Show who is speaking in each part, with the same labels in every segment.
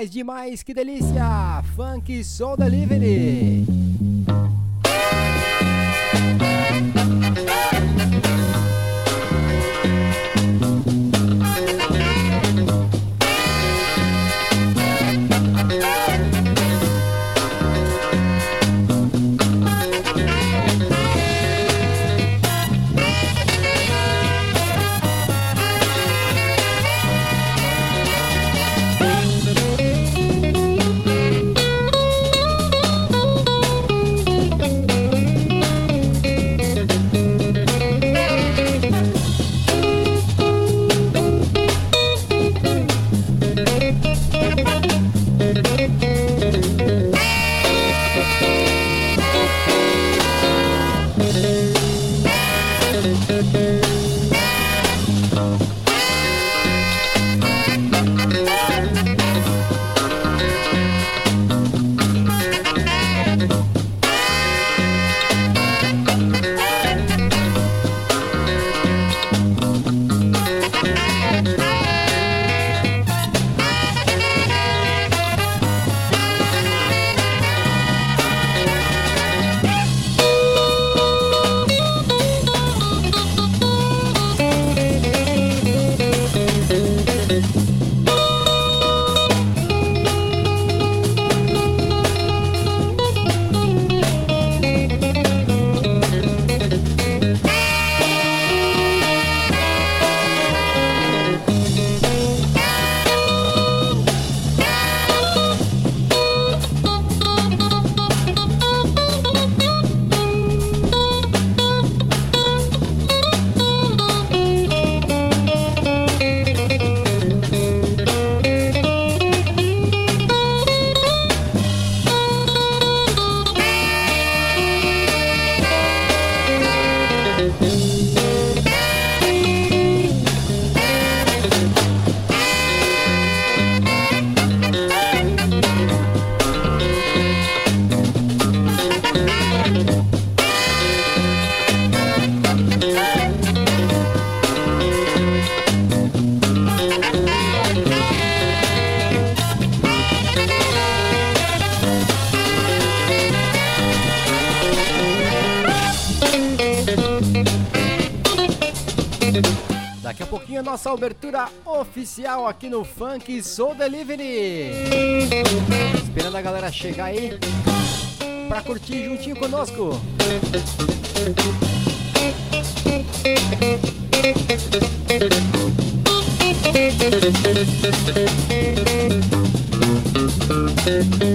Speaker 1: Demais, demais, que delícia! Funk Soul Delivery. Daqui a pouquinho a nossa abertura oficial aqui no Funk Soul Delivery. Esperando a galera chegar aí para curtir juntinho conosco. Música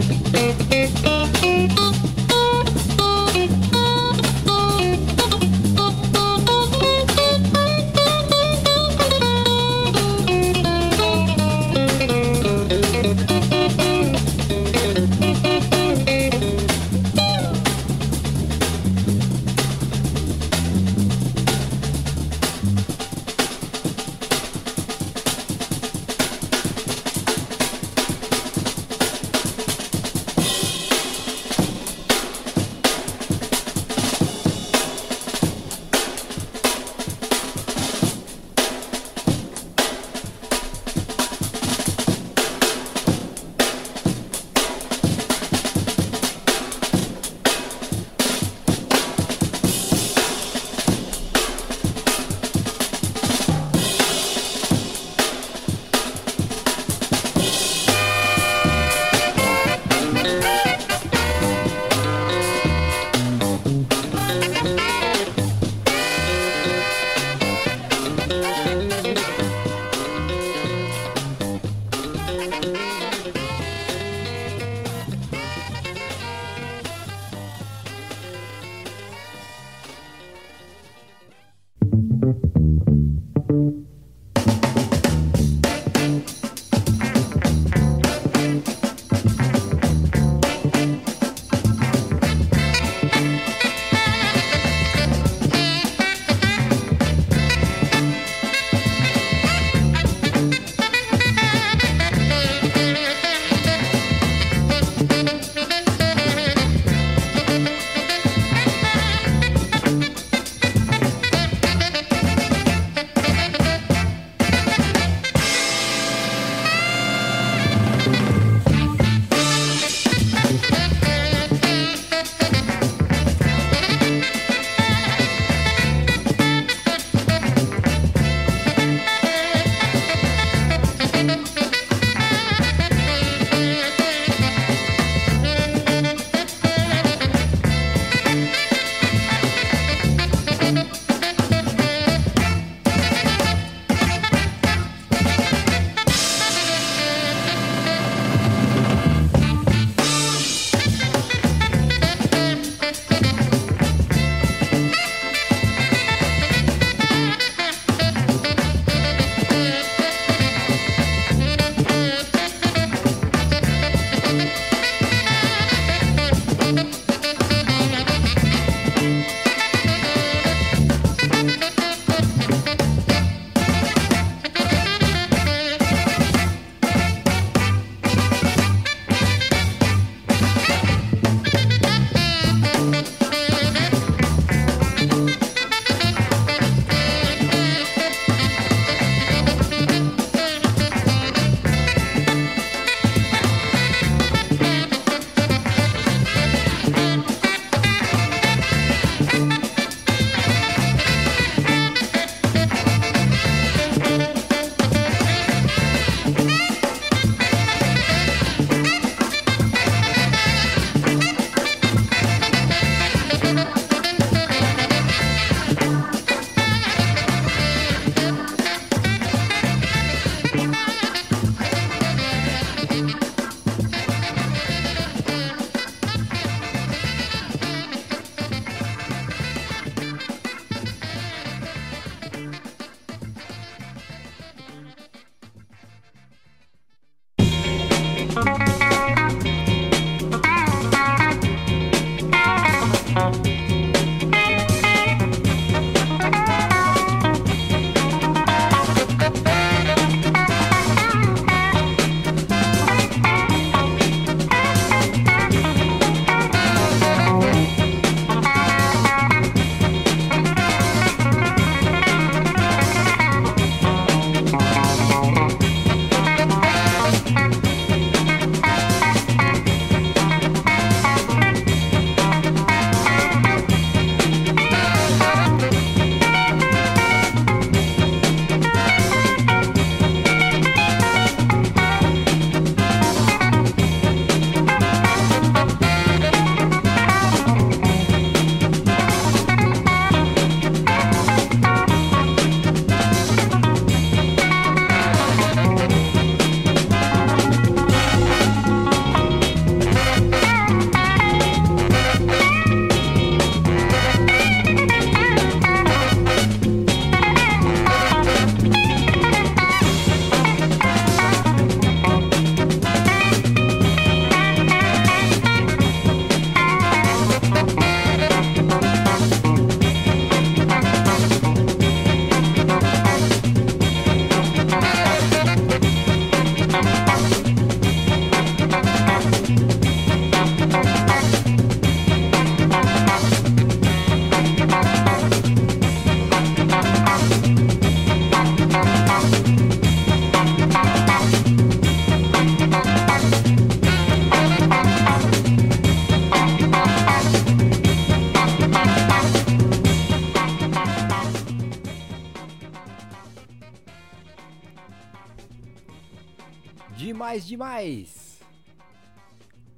Speaker 1: demais, demais!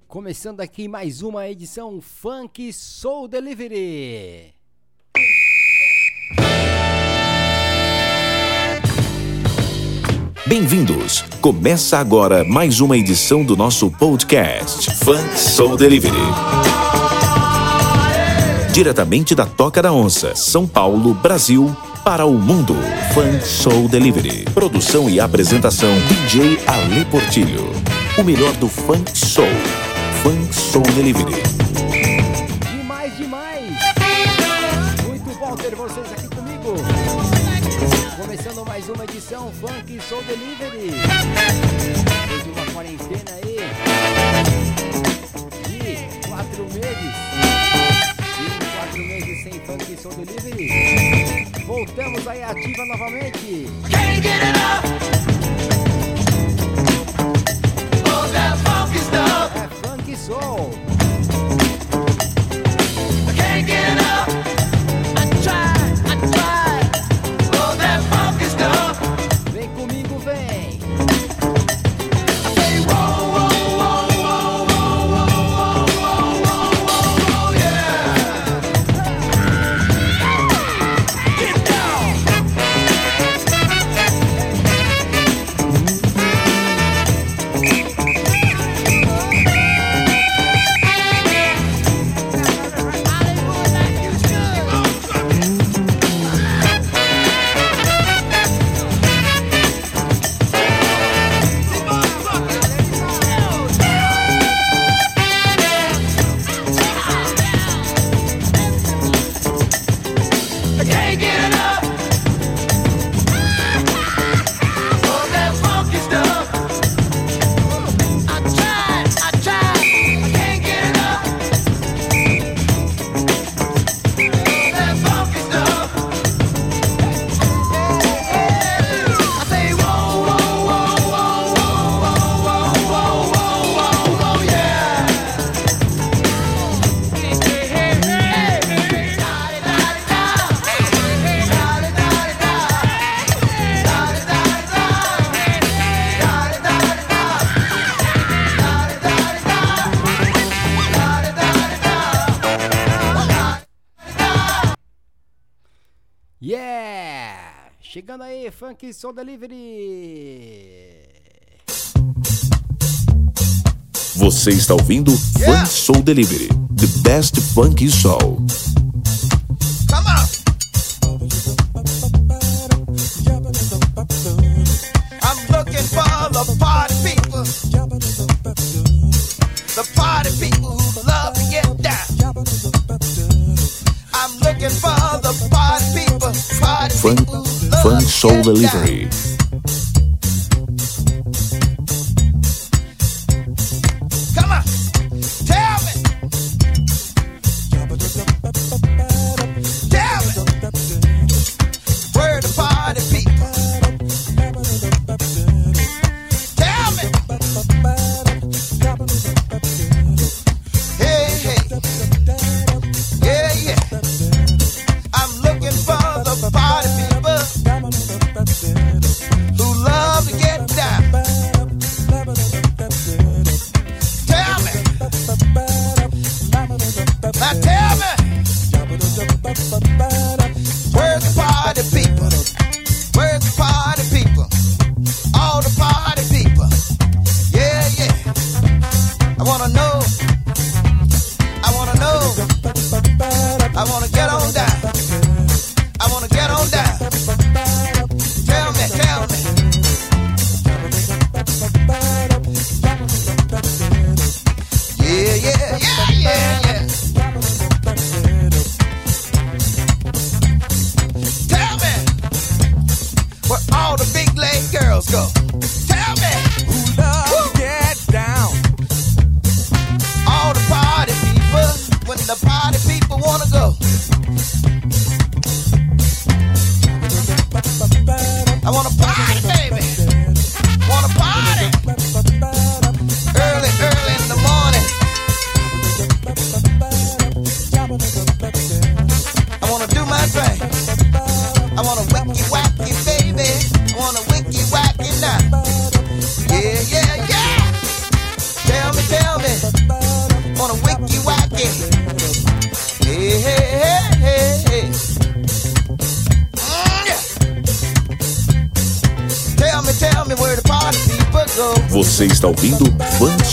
Speaker 1: Começando aqui mais uma edição Funk Soul Delivery.
Speaker 2: Bem-vindos! Começa agora mais uma edição do nosso podcast Funk Soul Delivery. Diretamente da Toca da Onça, São Paulo, Brasil para o mundo. Fun Soul Delivery. Produção e apresentação DJ Ale Portilho. O melhor do funk soul. Funk Soul Delivery.
Speaker 1: Demais, demais. Muito bom ter vocês aqui comigo. Começando mais uma edição Funk Soul Delivery. Depois de uma quarentena aí. De quatro meses. De quatro meses sem Funk Soul Delivery. Voltamos aí ativa novamente.
Speaker 3: Can't get enough.
Speaker 1: Funk Soul Delivery.
Speaker 2: Você está ouvindo yeah. Funk Soul Delivery, the best funk soul.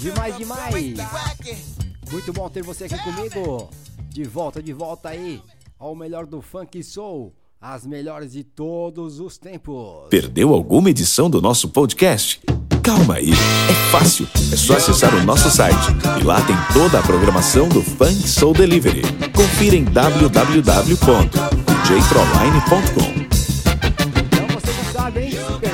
Speaker 2: funk
Speaker 4: show.
Speaker 1: Muito bom ter você aqui comigo. De volta, de volta aí ao melhor do funk soul, as melhores de todos os tempos.
Speaker 4: Perdeu alguma edição do nosso podcast? Calma aí, é fácil. É só acessar o nosso site e lá tem toda a programação do Funk Soul Delivery. Confira em www.djproline.com.
Speaker 5: Perdeu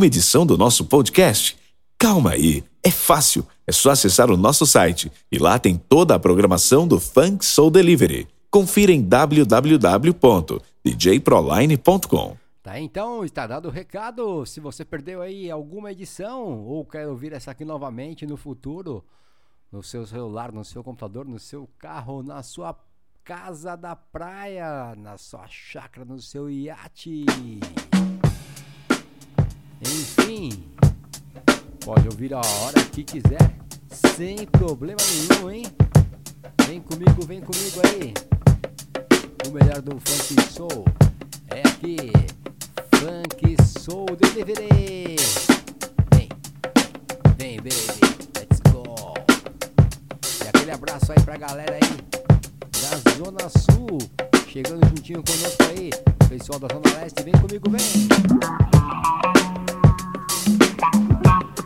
Speaker 5: alguma edição do nosso podcast? Calma aí, é fácil. É só acessar o nosso site e lá tem toda a programação do Funk Soul Delivery. Confira em www.djproline.com.
Speaker 6: Tá, então está dado o recado. Se você perdeu aí alguma edição ou quer ouvir essa aqui novamente no futuro, no seu celular, no seu computador, no seu carro, na sua casa da praia, na sua chácara, no seu iate. Enfim, pode ouvir a hora que quiser, sem problema nenhum, hein? Vem comigo, vem comigo aí. O melhor do funk soul é aqui. Funk Soul Delivery. Vem, vem, baby, let's go. E aquele abraço aí pra galera aí da Zona Sul, chegando juntinho conosco aí. Pessoal da Zona Leste, vem comigo, vem.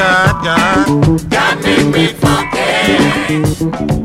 Speaker 7: God,
Speaker 8: God, God made me funky.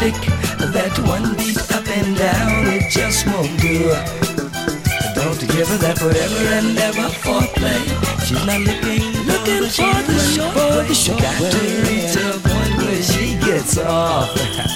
Speaker 8: stick. That
Speaker 9: one beat up and down, it just won't do. Don't give her that forever and ever foreplay. She's not looking, looking for the short way. Got to reach a point where she gets off.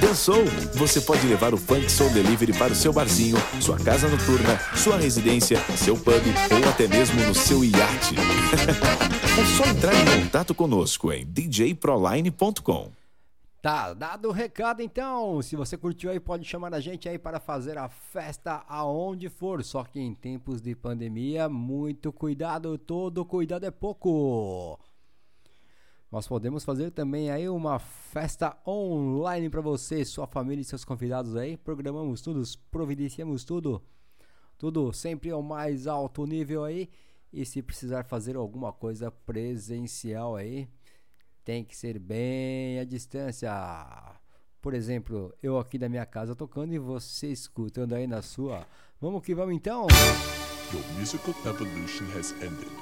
Speaker 5: Dançou? Você pode levar o Funk Soul Delivery para o seu barzinho, sua casa noturna, sua residência, seu pub ou até mesmo no seu iate. é só entrar em contato conosco em djproline.com.
Speaker 1: Tá, dado o recado então. Se você curtiu aí, pode chamar a gente aí para fazer a festa aonde for. Só que em tempos de pandemia, muito cuidado, todo cuidado é pouco. Nós podemos fazer também aí uma festa online para você, sua família e seus convidados aí. Programamos tudo, providenciamos tudo. Tudo sempre ao mais alto nível aí. E se precisar fazer alguma coisa presencial aí, tem que ser bem à distância. Por exemplo, eu aqui da minha casa tocando e você escutando aí na sua. Vamos que vamos então.
Speaker 10: Your musical evolution has ended.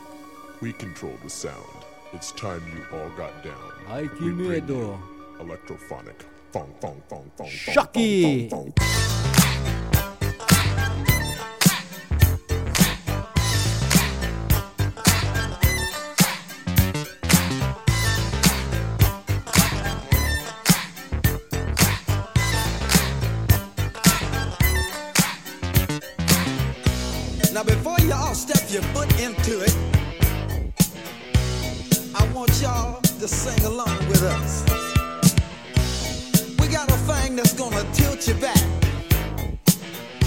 Speaker 10: We control the sound. It's time you all got down.
Speaker 1: Ai que
Speaker 10: We bring
Speaker 1: medo.
Speaker 10: you Electrophonic. Fong, fong, fong, fong, fong, fong, fong, fong.
Speaker 3: Now before y'all step your foot into it, I want y'all to sing along with us. We got a thing that's gonna tilt you back.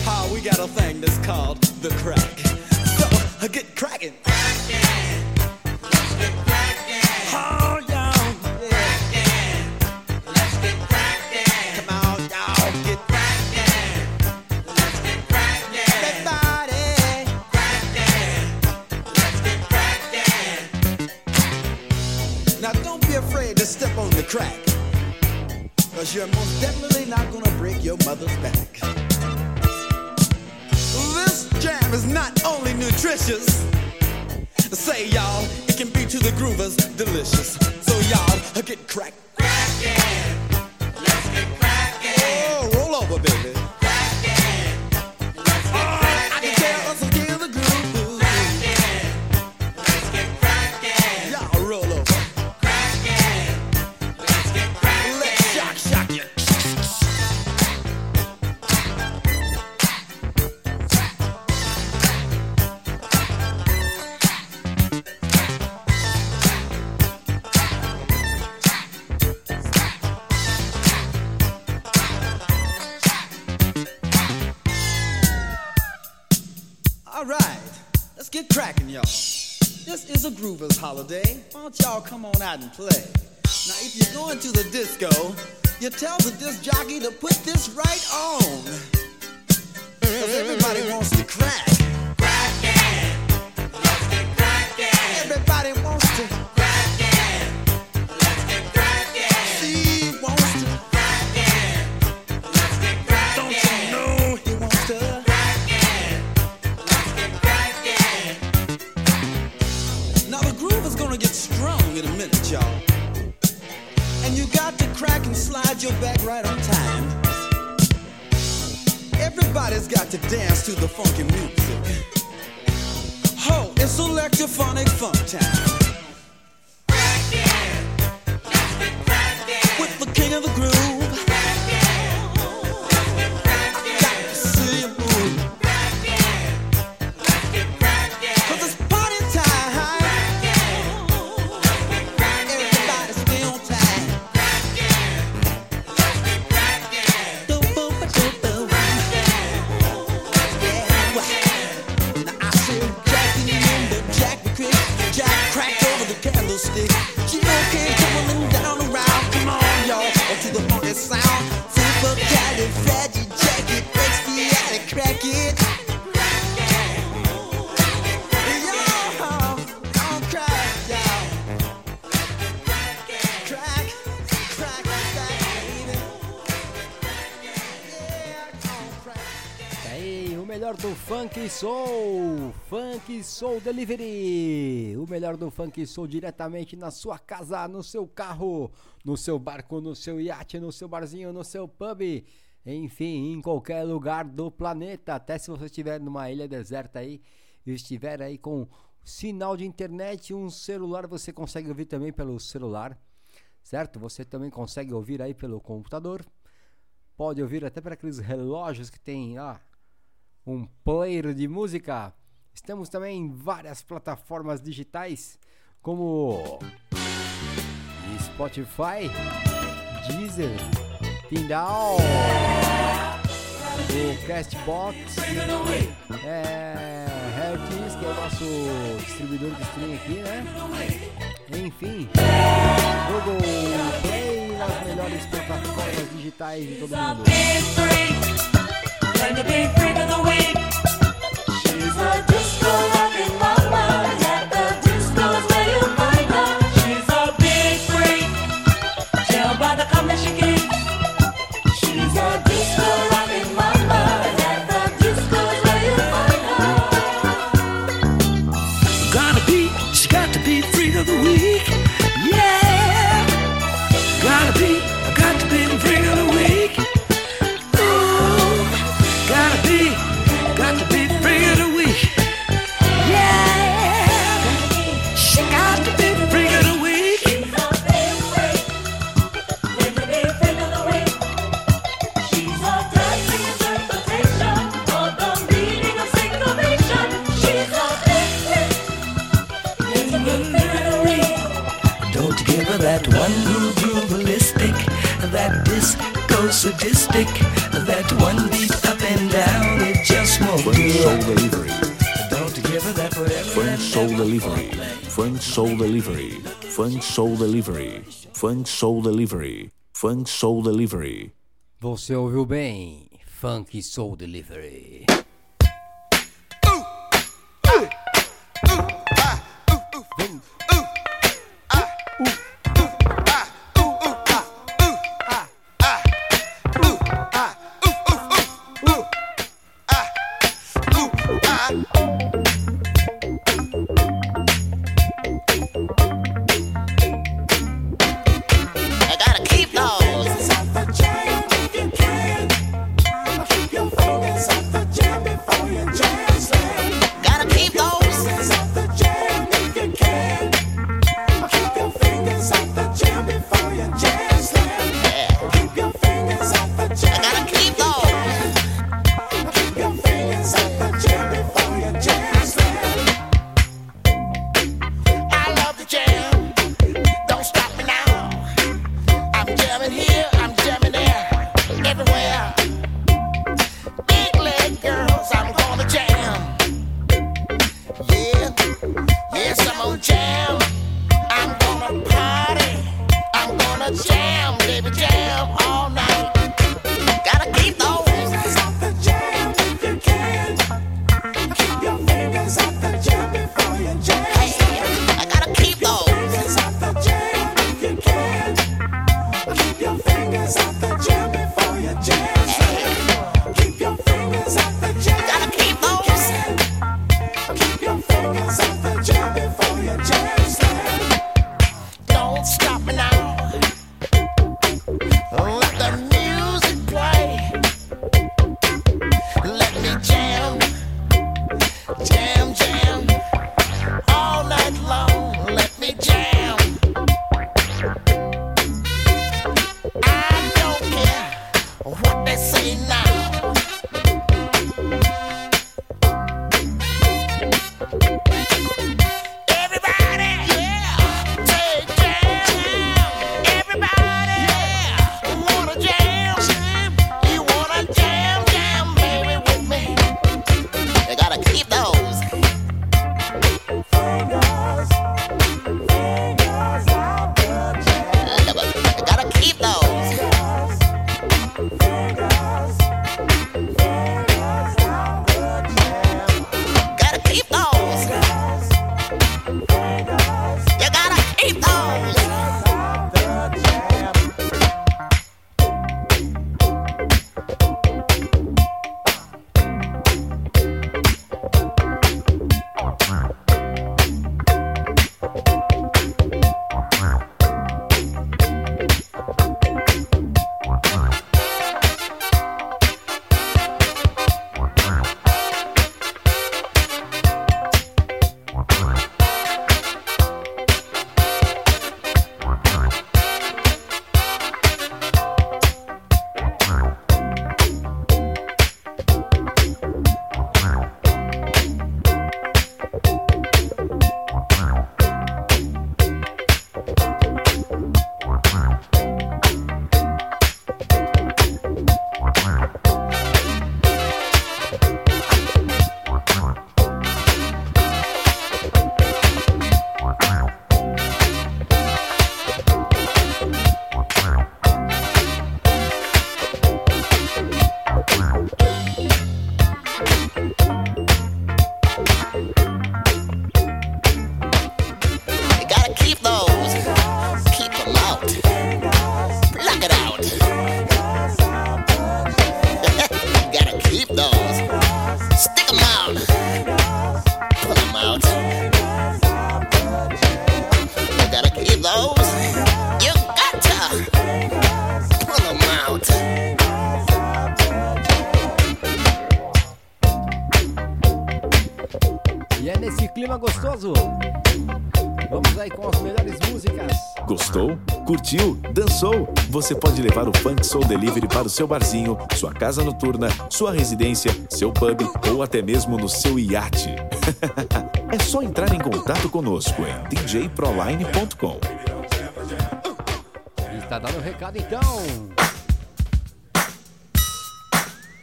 Speaker 3: How we got a thing that's called the crack. So get cracking. To step on the crack. Cause you're most definitely not gonna break your mother's back. This jam is not only nutritious. Say y'all, it can be to the groovers delicious. So y'all get cracked. Crackin', let's get crackin'. Oh, roll over, baby. Right, let's get cracking, y'all. This is a groovers holiday. Why don't y'all come on out and play? Now, if you're going to the disco, you tell the disc jockey to put this right on. Cause everybody wants to crack. Crack and slide your back right on time. Everybody's got to dance to the funky music. Ho, it's electrophonic funk time.
Speaker 1: Soul, Funk Soul Delivery, o melhor do Funk Soul diretamente na sua casa, no seu carro, no seu barco, no seu iate, no seu barzinho, no seu pub, enfim, em qualquer lugar do planeta, até se você estiver numa ilha deserta aí, e estiver aí com sinal de internet, um celular, você consegue ouvir também pelo celular,
Speaker 2: certo? Você também consegue ouvir aí pelo computador, pode ouvir até para aqueles relógios que tem, ah, um player de música. Estamos também em várias plataformas digitais como Spotify, Deezer, Kindle, o Castbox, é, Hertz, que é o nosso distribuidor de streaming aqui, né? Enfim, Google Play, nas melhores plataformas digitais de todo mundo.
Speaker 11: And the big freak
Speaker 9: of the week.
Speaker 11: She's a
Speaker 9: disco. sadistic. That one beat up and down, it just won't
Speaker 5: French
Speaker 9: do.
Speaker 5: Soul Delivery.
Speaker 9: Don't give that forever.
Speaker 5: French Soul Delivery. French Soul Delivery. French Soul Delivery. French Soul Delivery. Funk Soul Delivery.
Speaker 2: Você ouviu bem? Funk Soul Delivery.
Speaker 5: você pode levar o Funk Soul Delivery para o seu barzinho, sua casa noturna, sua residência, seu pub ou até mesmo no seu iate. é só entrar em contato conosco em djproline.com.
Speaker 12: Está dando um recado então.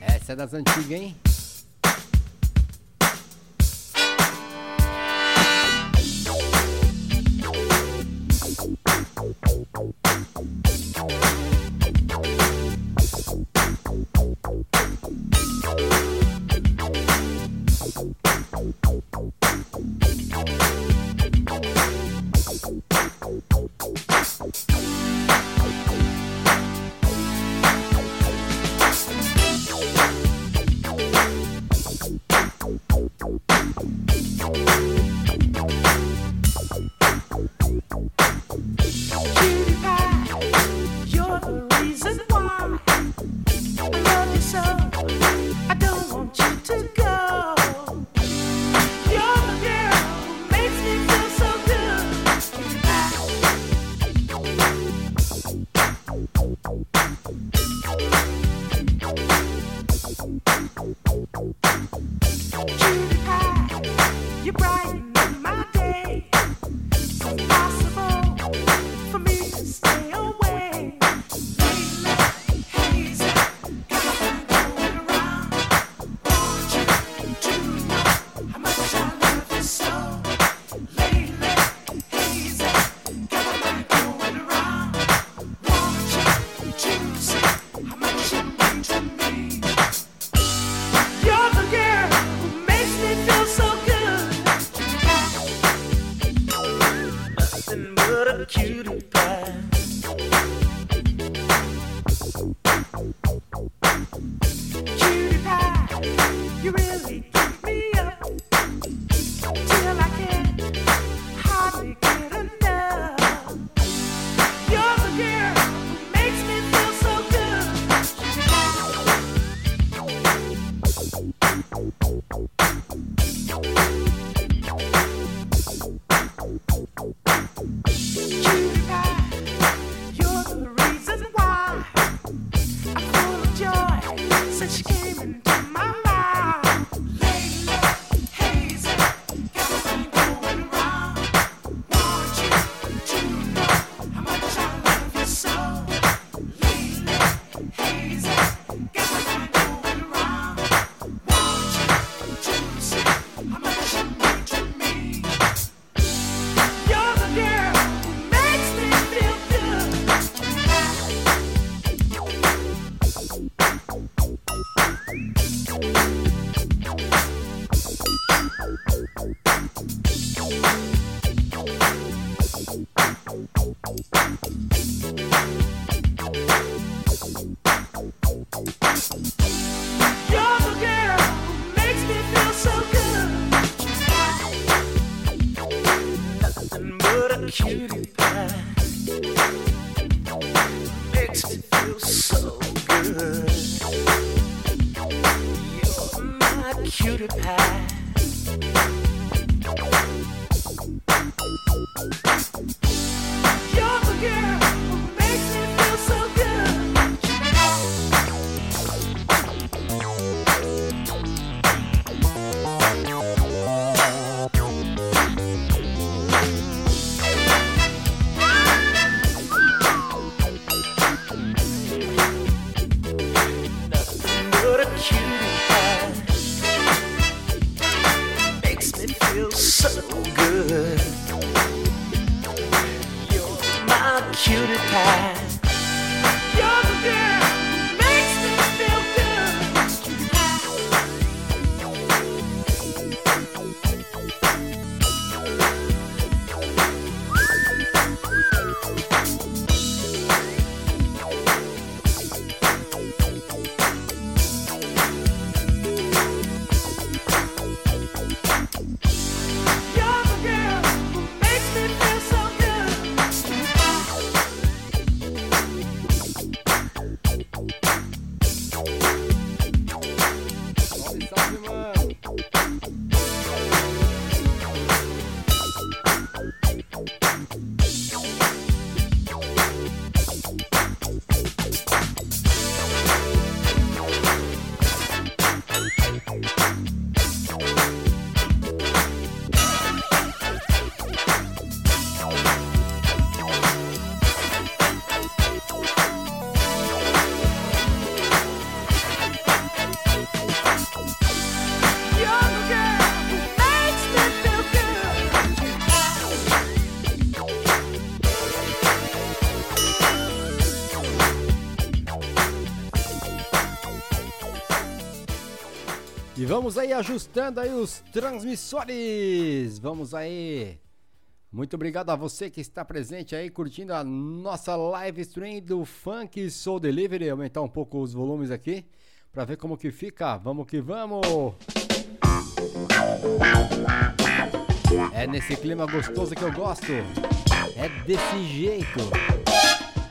Speaker 12: Essa é das antigas, hein?
Speaker 1: Vamos aí ajustando aí os transmissores. Vamos aí. Muito obrigado a você que está presente aí curtindo a nossa live stream do Funk Soul Delivery. Aumentar um pouco os volumes aqui para ver como que fica. Vamos que vamos. É nesse clima gostoso que eu gosto. É desse jeito.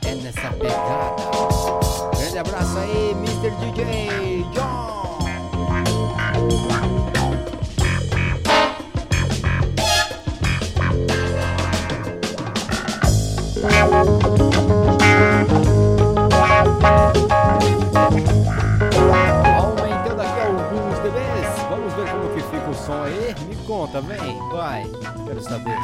Speaker 1: É nessa pegada. Grande abraço aí, Mr. DJ John. Conta, vem, vai. Quero saber.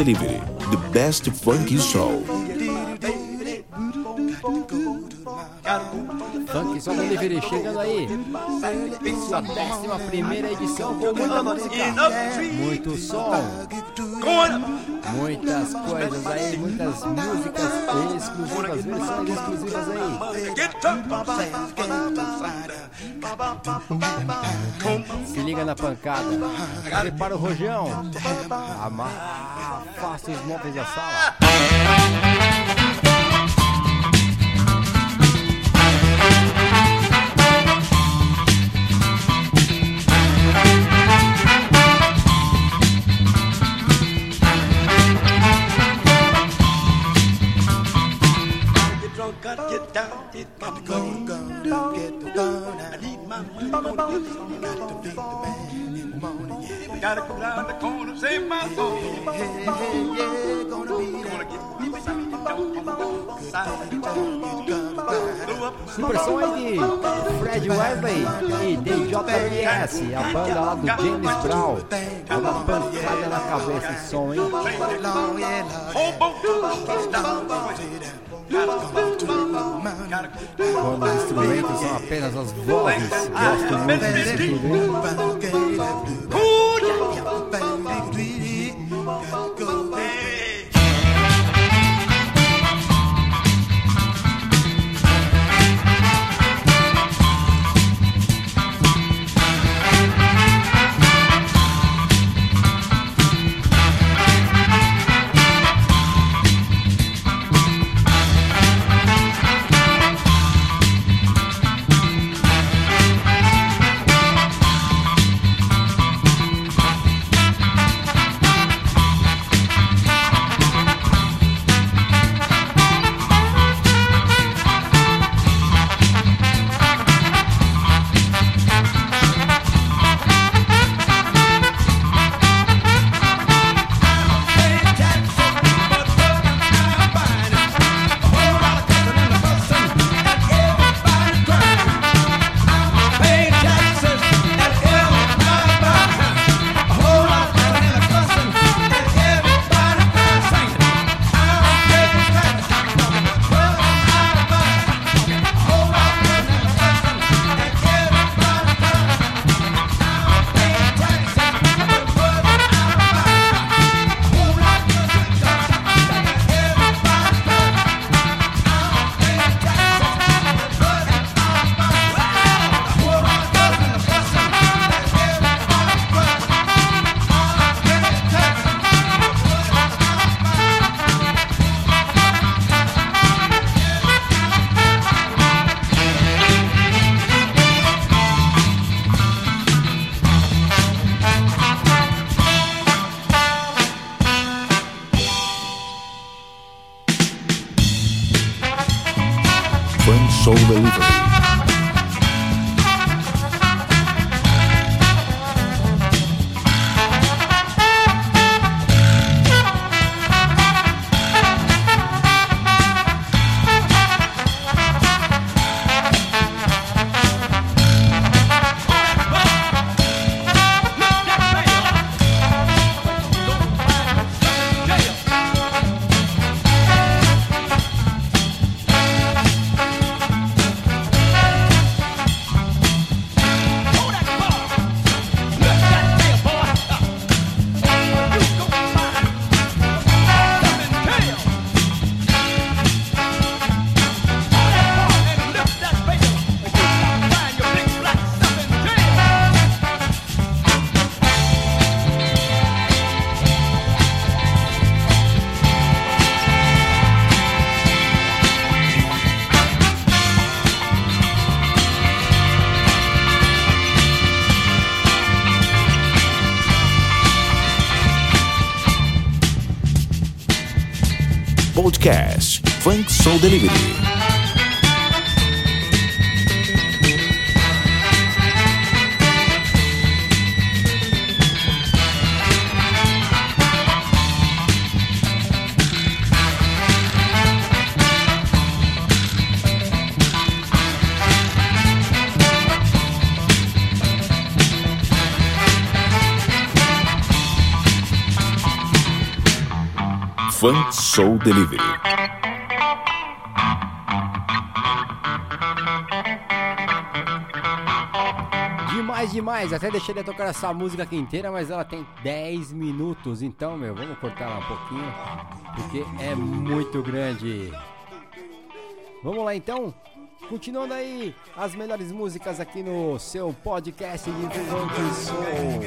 Speaker 5: Delivery, the best funk show.
Speaker 1: Funk Soul Delivery chegando aí. Sua décima primeira edição com muita música, muito som, muitas coisas aí, muitas músicas exclusivas, versões exclusivas aí. Se liga na pancada. Prepara o rojão. Faça os móveis da sala.
Speaker 13: Get down, gotta go down the corner, save my soul. Yeah, gonna be. Gonna get me
Speaker 1: Super som aí de Fred Wesley e DJBS, a banda lá do James Brown. Dá uma pancada na cabeça esse som, hein? Quando os instrumentos são apenas as vozes. Gosto muito disso tudo,
Speaker 5: Soul Delivery. Funk Soul Delivery.
Speaker 1: Demais. Até deixei de tocar essa música aqui inteira, mas ela tem 10 minutos. Então, meu, vamos cortar um pouquinho, porque é muito grande. Vamos lá então. Continuando aí as melhores músicas aqui no seu podcast de Funk Soul.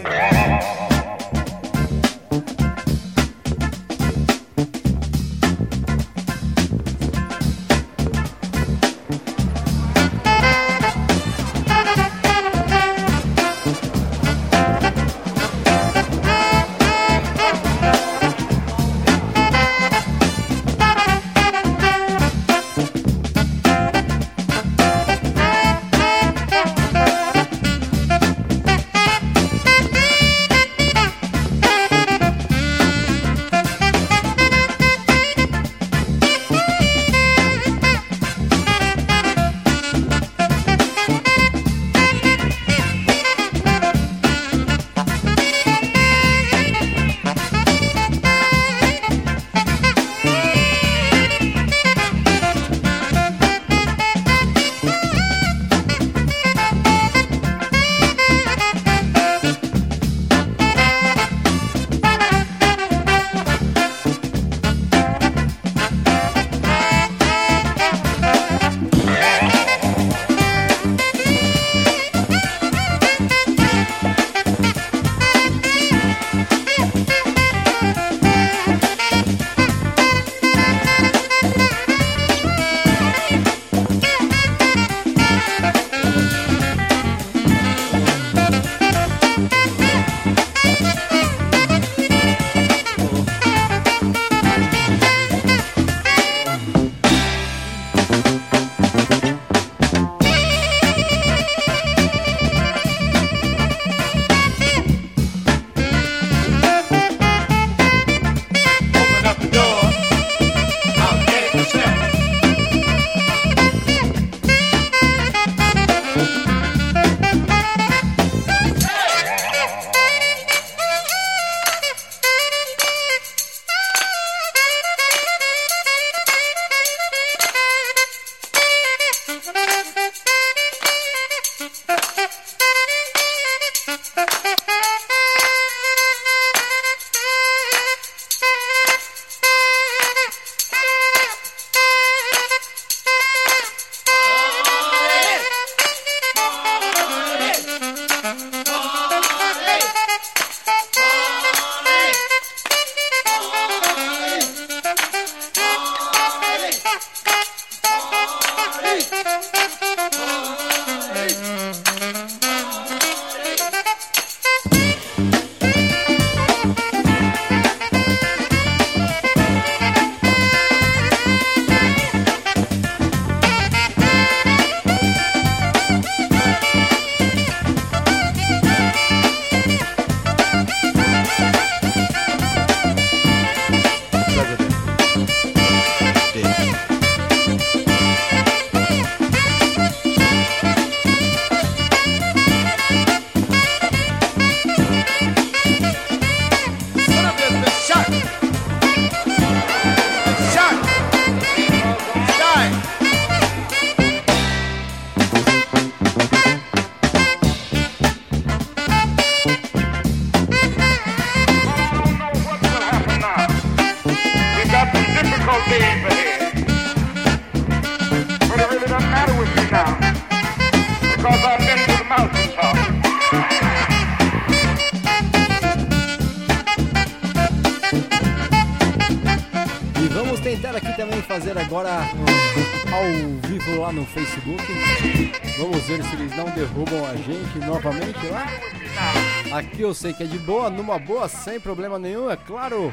Speaker 1: Eu sei que é de boa, numa boa, sem problema nenhum, é claro.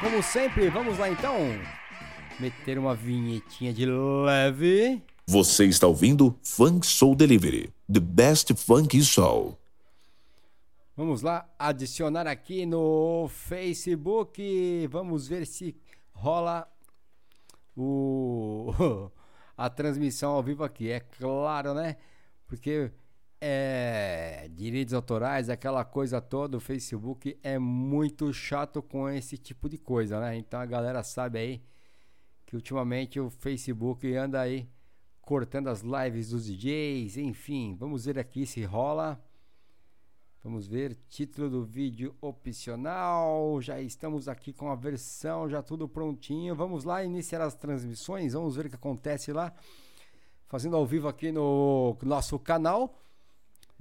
Speaker 1: Como sempre, vamos lá então. Meter uma vinhetinha de leve.
Speaker 5: Você está ouvindo Funk Soul Delivery, the best funk soul.
Speaker 1: Vamos lá, adicionar aqui no Facebook. Vamos ver se rola o a transmissão ao vivo aqui. É claro, né? Porque é direitos autorais, aquela coisa toda, o Facebook é muito chato com esse tipo de coisa, né? Então a galera sabe aí que ultimamente o Facebook anda aí cortando as lives dos DJs, enfim, vamos ver aqui se rola. Vamos ver, título do vídeo opcional. Já estamos aqui com a versão, já tudo prontinho. Vamos lá iniciar as transmissões. Vamos ver o que acontece lá. Fazendo ao vivo aqui no nosso canal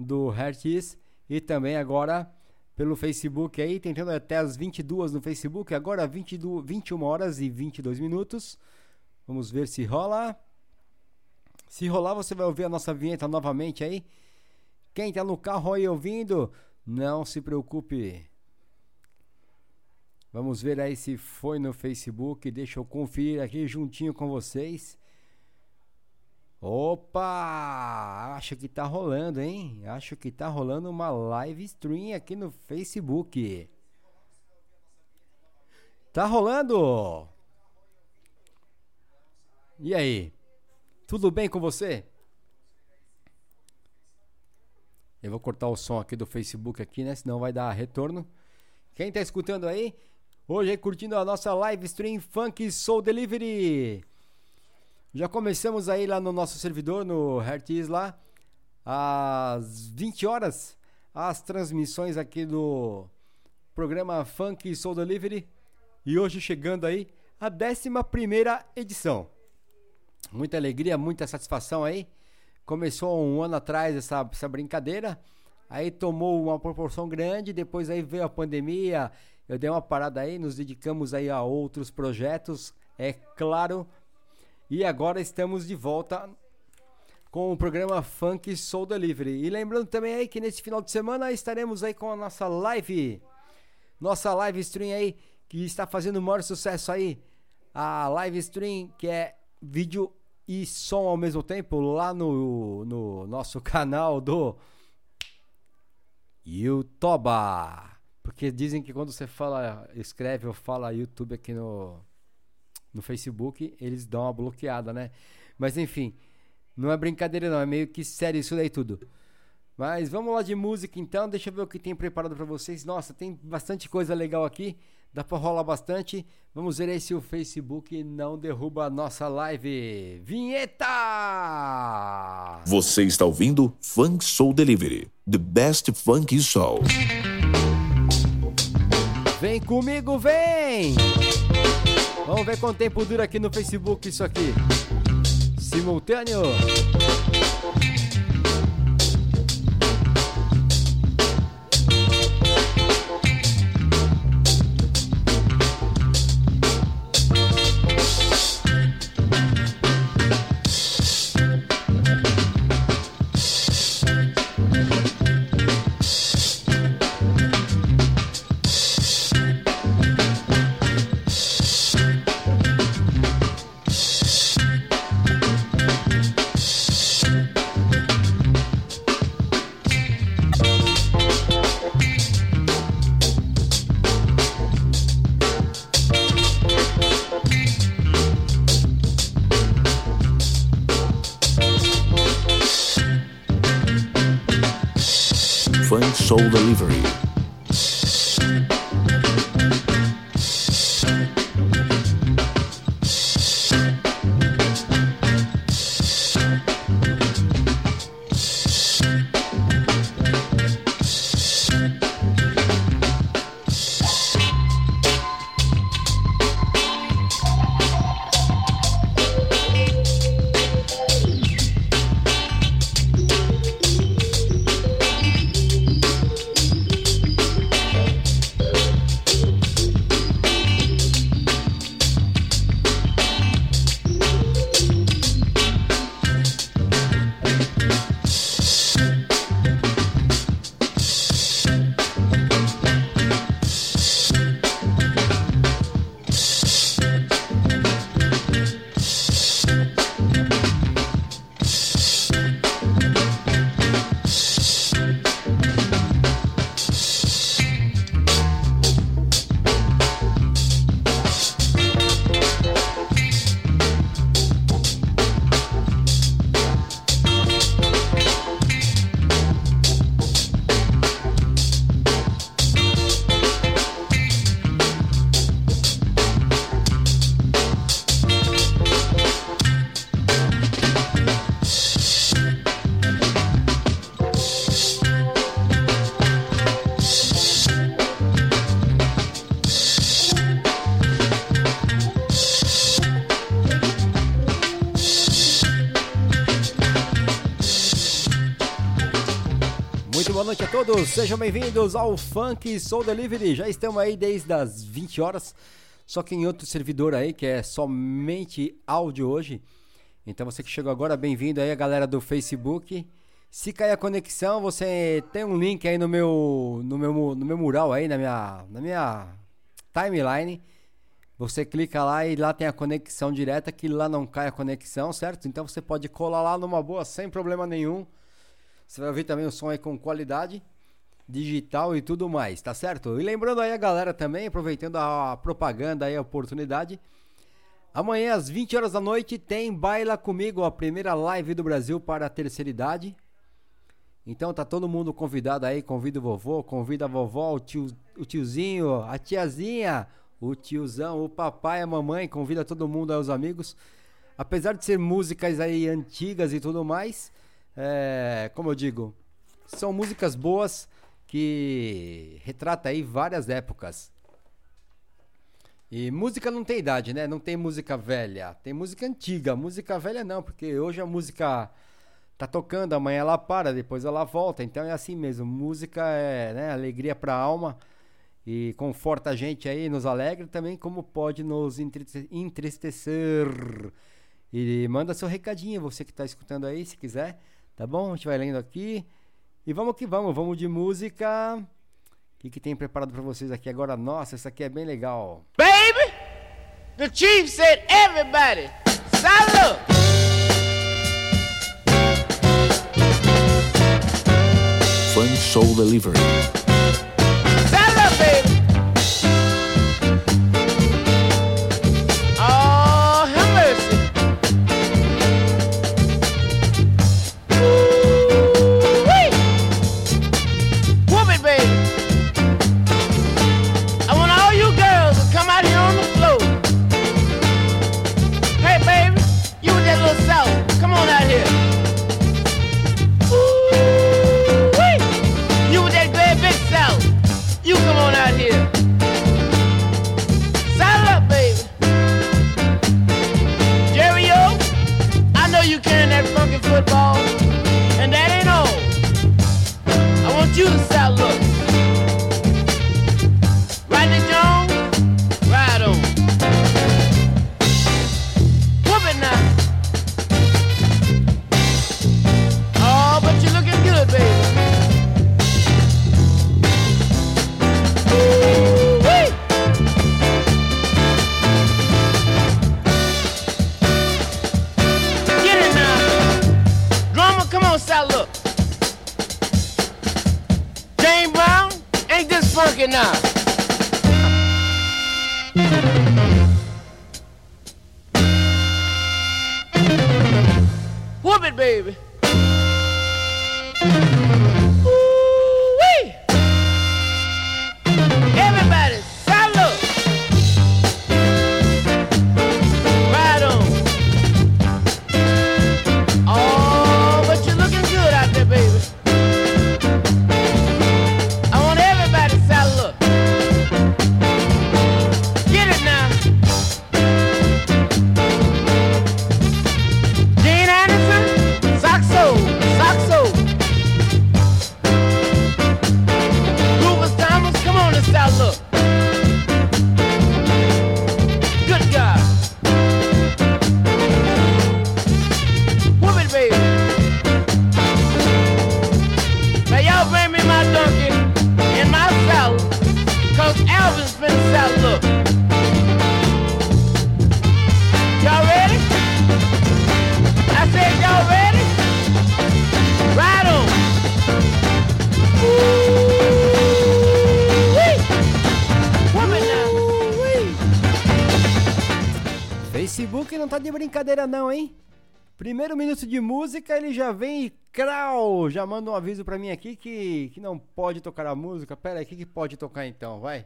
Speaker 1: do Hertz e também agora pelo Facebook aí, tentando até as 22 no Facebook, agora 22, 21 horas e 22 minutos. Vamos ver se rola. Se rolar, você vai ouvir a nossa vinheta novamente aí. Quem tá no carro aí ouvindo, não se preocupe. Vamos ver aí se foi no Facebook. Deixa eu conferir aqui juntinho com vocês. Opa! Acho que tá rolando, hein? Acho que tá rolando uma live stream aqui no Facebook. Tá rolando! E aí? Tudo bem com você? Eu vou cortar o som aqui do Facebook aqui, né? Senão vai dar retorno. Quem tá escutando aí? Hoje curtindo a nossa live stream Funk Soul Delivery. Já começamos aí lá no nosso servidor, no Hertz lá, às 20 horas, as transmissões aqui do programa Funk Soul Delivery. E hoje chegando aí a 11 edição. Muita alegria, muita satisfação aí. Começou um ano atrás essa, essa brincadeira, aí tomou uma proporção grande, depois aí veio a pandemia, eu dei uma parada aí, nos dedicamos aí a outros projetos, é claro. E agora estamos de volta com o programa Funk Soul Delivery. E lembrando também aí que nesse final de semana estaremos aí com a nossa live, nossa live stream aí, que está fazendo o maior sucesso aí. A live stream que é vídeo e som ao mesmo tempo lá no, no nosso canal do YouTube. Porque dizem que quando você fala, escreve ou fala YouTube aqui no, no Facebook, eles dão uma bloqueada, né? Mas enfim, não é brincadeira não, é meio que sério isso daí tudo. Mas vamos lá de música então, deixa eu ver o que tem preparado para vocês. Nossa, tem bastante coisa legal aqui, dá para rolar bastante. Vamos ver aí se o Facebook não derruba a nossa live. Vinheta!
Speaker 5: Você está ouvindo Funk Soul Delivery, the best funk soul.
Speaker 1: Vem comigo, vem! Vamos ver quanto tempo dura aqui no Facebook isso aqui. Simultâneo. Sejam bem-vindos ao Funk Soul Delivery. Já estamos aí desde as 20 horas, só que em outro servidor aí, que é somente áudio hoje. Então você que chegou agora, bem-vindo aí a galera do Facebook. Se cair a conexão, você tem um link aí no meu no meu, no meu mural aí, na minha, na minha timeline. Você clica lá e lá tem a conexão direta, que lá não cai a conexão, certo? Então você pode colar lá numa boa, sem problema nenhum. Você vai ouvir também o som aí com qualidade digital e tudo mais, tá certo? E lembrando aí a galera também, aproveitando a propaganda aí, a oportunidade. Amanhã às 20 horas da noite tem Baila Comigo, a primeira live do Brasil para a terceira idade. Então tá todo mundo convidado aí, convida o vovô, convida a vovó, o, tio, o tiozinho, a tiazinha, o tiozão, o papai, a mamãe, convida todo mundo aí, os amigos. Apesar de ser músicas aí antigas e tudo mais, é, como eu digo, são músicas boas que retrata aí várias épocas. E música não tem idade, né? Não tem música velha, tem música antiga. Música velha não, porque hoje a música tá tocando, amanhã ela para, depois ela volta. Então é assim mesmo. Música é né, alegria para a alma e conforta a gente aí, nos alegra também, como pode nos entristecer. E manda seu recadinho, você que está escutando aí, se quiser. Tá bom? A gente vai lendo aqui. E vamos que vamos, vamos de música. O que, que tem preparado para vocês aqui agora? Nossa, essa aqui é bem legal.
Speaker 14: Baby, the chief said everybody, salute.
Speaker 5: Fun Soul Delivery.
Speaker 14: Salute, baby. Funky now? Whoop it, baby.
Speaker 1: Brincadeira não, hein? Primeiro minuto de música, ele já vem e crau! Já manda um aviso pra mim aqui que, que não pode tocar a música. Pera aí, o que, que pode tocar então? Vai.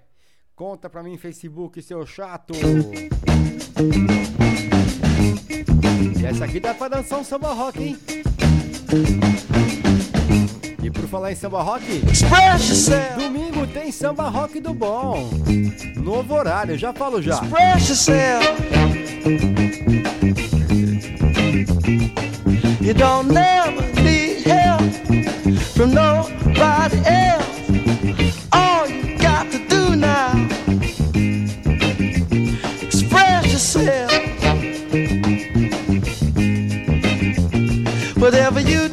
Speaker 1: Conta pra mim, Facebook, seu chato. E essa aqui dá pra dançar um samba rock, hein? E por falar em samba rock, domingo tem samba rock do bom. Novo horário, já falo já.
Speaker 14: Express yourself.
Speaker 8: You don't never need help from nobody else.
Speaker 15: All you got to do now is express yourself.
Speaker 1: Whatever you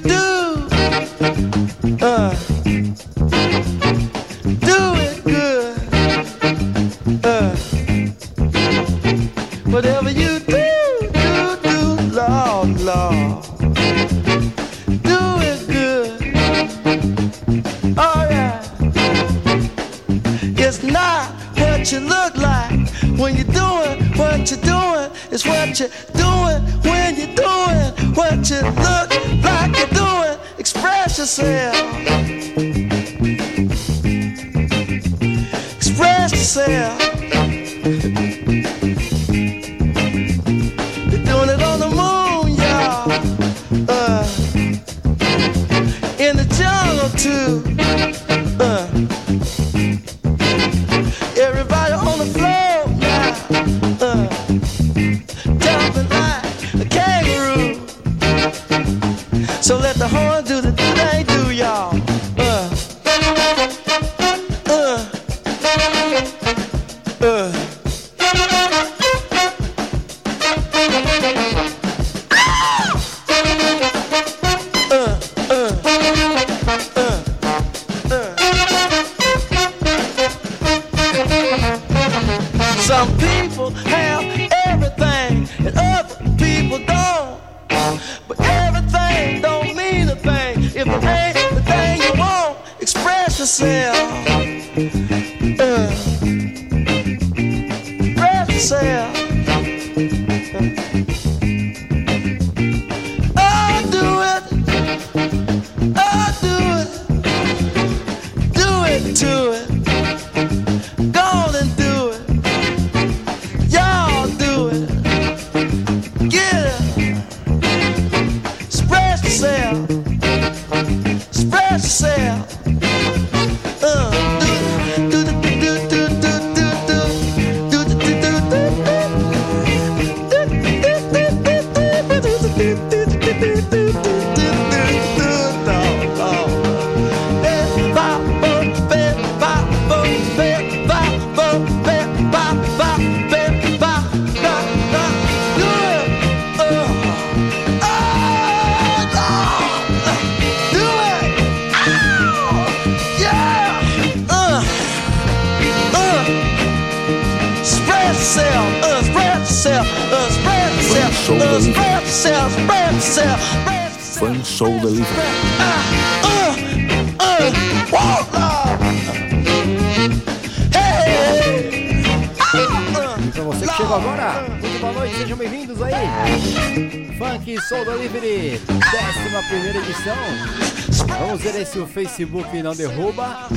Speaker 1: se o Facebook não derruba.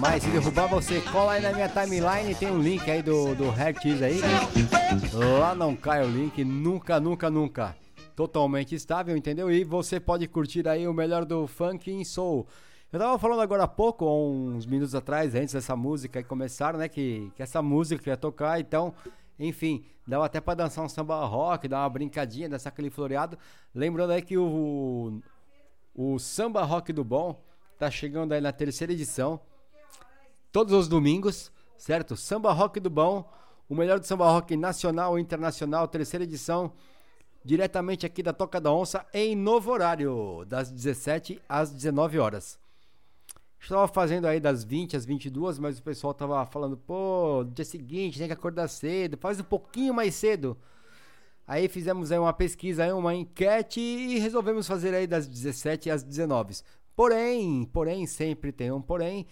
Speaker 1: Mas se derrubar, você cola aí na minha timeline. Tem um link aí do, do Hertz aí. Lá não cai o link, nunca, nunca, nunca. Totalmente estável, entendeu? E você pode curtir aí o melhor do funk em soul. Eu tava falando agora há pouco, uns minutos atrás, antes dessa música aí começar, né? Que, que essa música ia tocar, então, enfim, dava até pra dançar um samba rock, dar uma brincadinha, dançar aquele floreado. Lembrando aí que o, o Samba Rock do Bom tá chegando aí na terceira edição, todos os domingos, certo? Samba Rock do Bom, o melhor do samba rock nacional e internacional, terceira edição, diretamente aqui da Toca da Onça, em novo horário, das 17 às 19 horas. Estava fazendo aí das 20 às 22, mas o pessoal tava falando, pô, dia seguinte tem que acordar cedo, faz um pouquinho mais cedo. Aí fizemos aí uma pesquisa, aí uma enquete e resolvemos fazer aí das 17 às 19. Porém, porém, sempre tem um porém.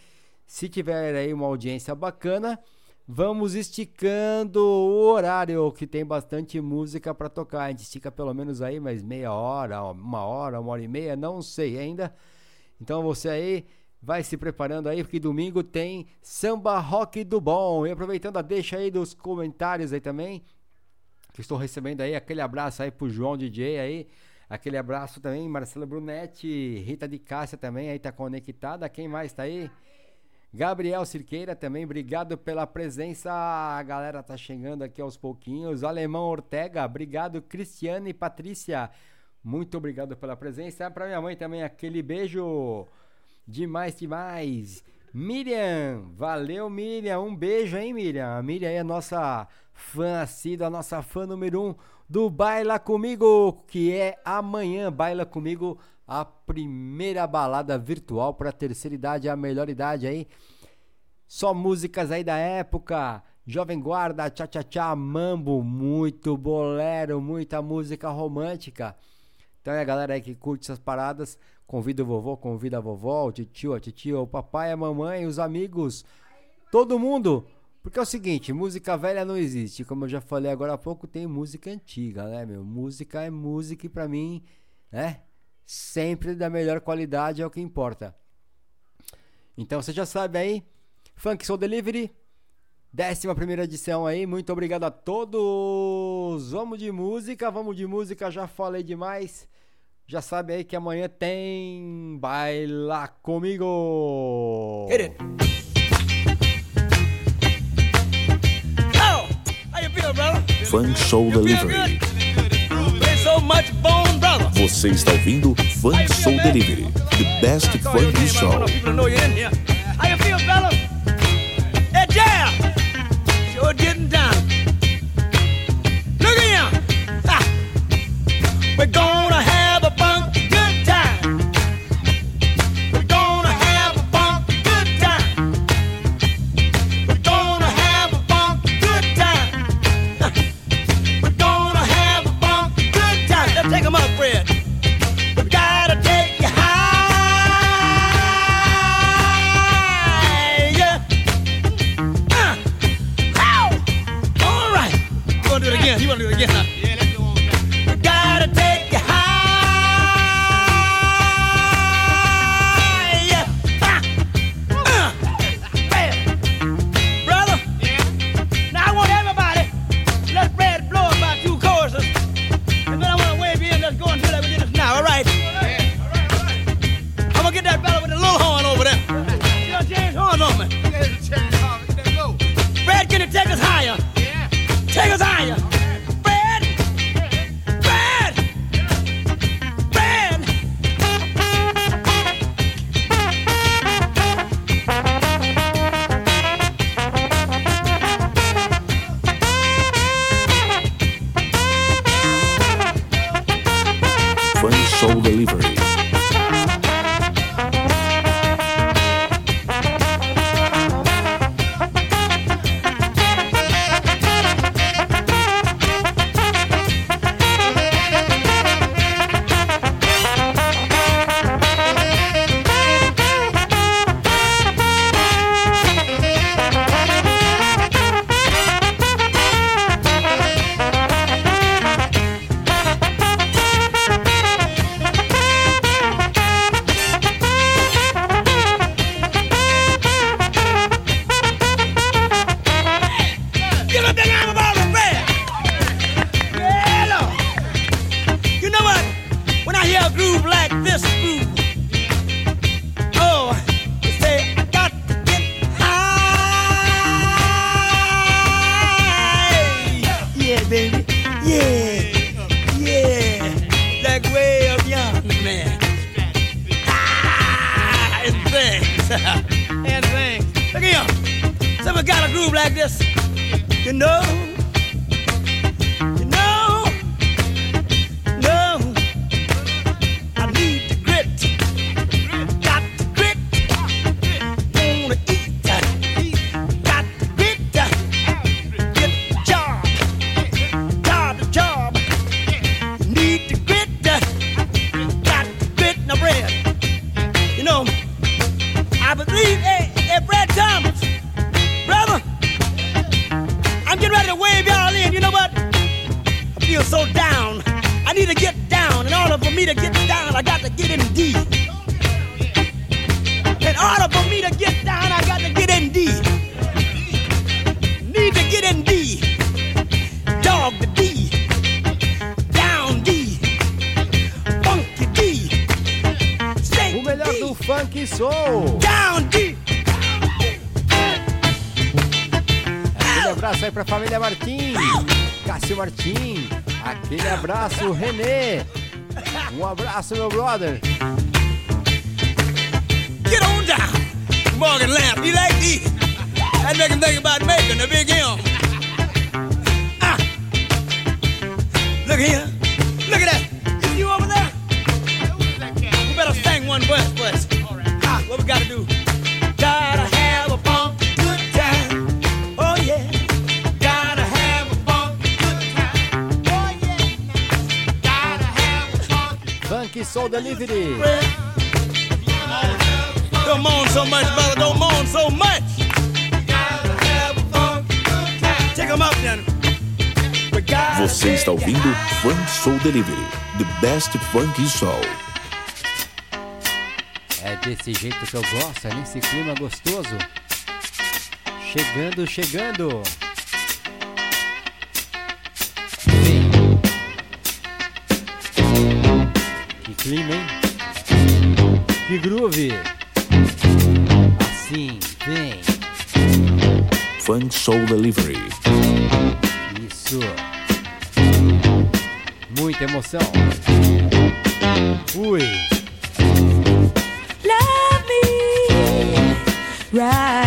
Speaker 1: Se tiver aí uma audiência bacana, vamos esticando o horário, que tem bastante música para tocar. A gente estica pelo menos aí mais meia hora, uma hora, uma hora e meia, não sei ainda. Então você aí vai se preparando aí, porque domingo tem samba rock do bom. E aproveitando a deixa aí dos comentários aí também, que estou recebendo aí, aquele abraço aí pro João DJ aí. Aquele abraço também, Marcela Brunetti, Rita de Cássia também aí tá conectada. Quem mais tá aí? Gabriel Cirqueira também, obrigado pela presença. A galera tá chegando aqui aos pouquinhos. Alemão Ortega, obrigado. Cristiane e Patrícia, muito obrigado pela presença. Para minha mãe também, aquele beijo. Demais, demais. Miriam, valeu Miriam, um beijo, hein Miriam. A Miriam é a nossa fã assídua, a nossa fã número um do Baila Comigo, que é amanhã. Baila Comigo, a primeira balada virtual para a terceira idade, a melhor idade aí. Só músicas aí da época. Jovem Guarda, Tchá Tchá Tchá, Mambo, muito bolero, muita música romântica. Então é a galera aí que curte essas paradas, convida o vovô, convida a vovó, o tio, a titia, o papai, a mamãe, os amigos, todo mundo. Porque é o seguinte, música velha não existe. Como eu já falei agora há pouco, tem música antiga, né, meu? Música é música e pra mim, né? Sempre da melhor qualidade é o que importa. Então você já sabe aí, Funk Soul Delivery, décima primeira edição aí. Muito obrigado a todos. Vamos de música, vamos de música. Já falei demais. Já sabe aí que amanhã tem Baila Comigo.
Speaker 5: Hit it.
Speaker 13: Funk Soul Delivery. Você está ouvindo Funk Soul Delivery, the best
Speaker 5: I
Speaker 13: show.
Speaker 1: Aquele abraço, Renê. Um abraço, meu brother.
Speaker 5: Get on down. Morgan you like? That make him think about making big M. Ah. Look here. Look at that. Is you over there? We better sing one verse first. Ah, what we gotta do?
Speaker 1: Funk Soul Delivery.
Speaker 15: Don't moan so much, brother. Don't moan so much. Up, then.
Speaker 5: Você está ouvindo Funk Soul Delivery, the best funk soul.
Speaker 1: É desse jeito que eu gosto, é nesse clima gostoso. Chegando, chegando. Clima, hein? Que groove. Assim, vem.
Speaker 5: Funk Soul Delivery.
Speaker 1: Isso. Muita emoção. Ui.
Speaker 9: Love me right.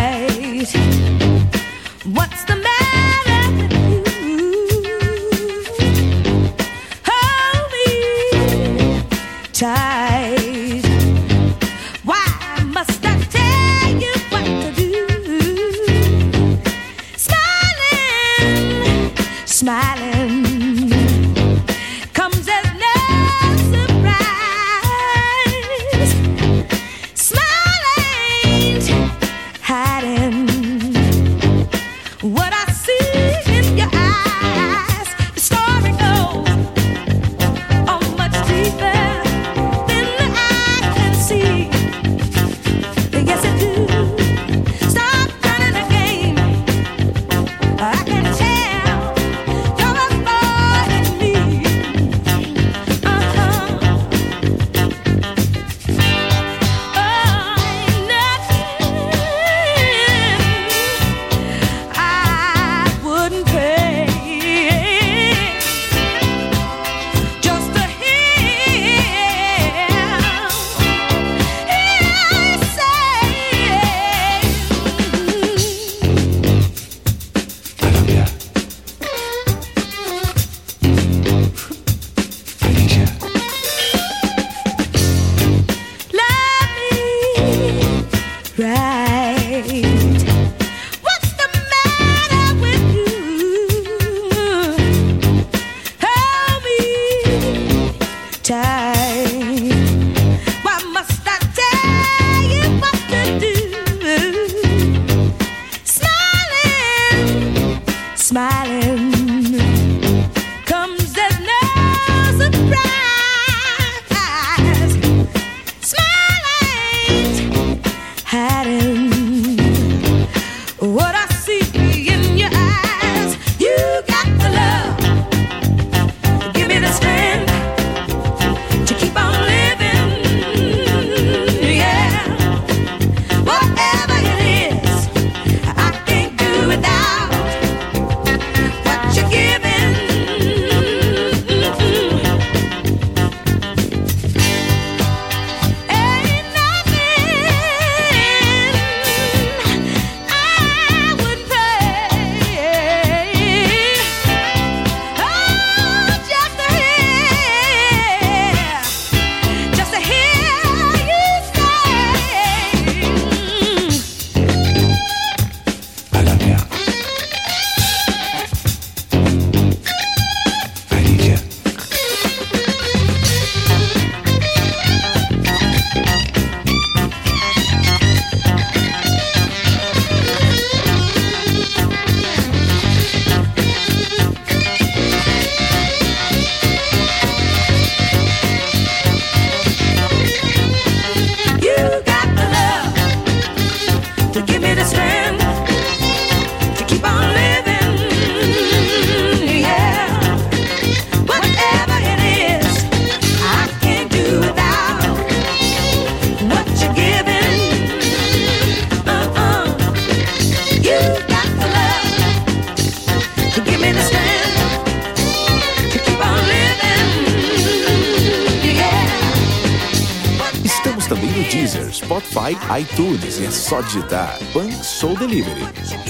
Speaker 5: iTunes e é só digitar Funk Soul Delivery.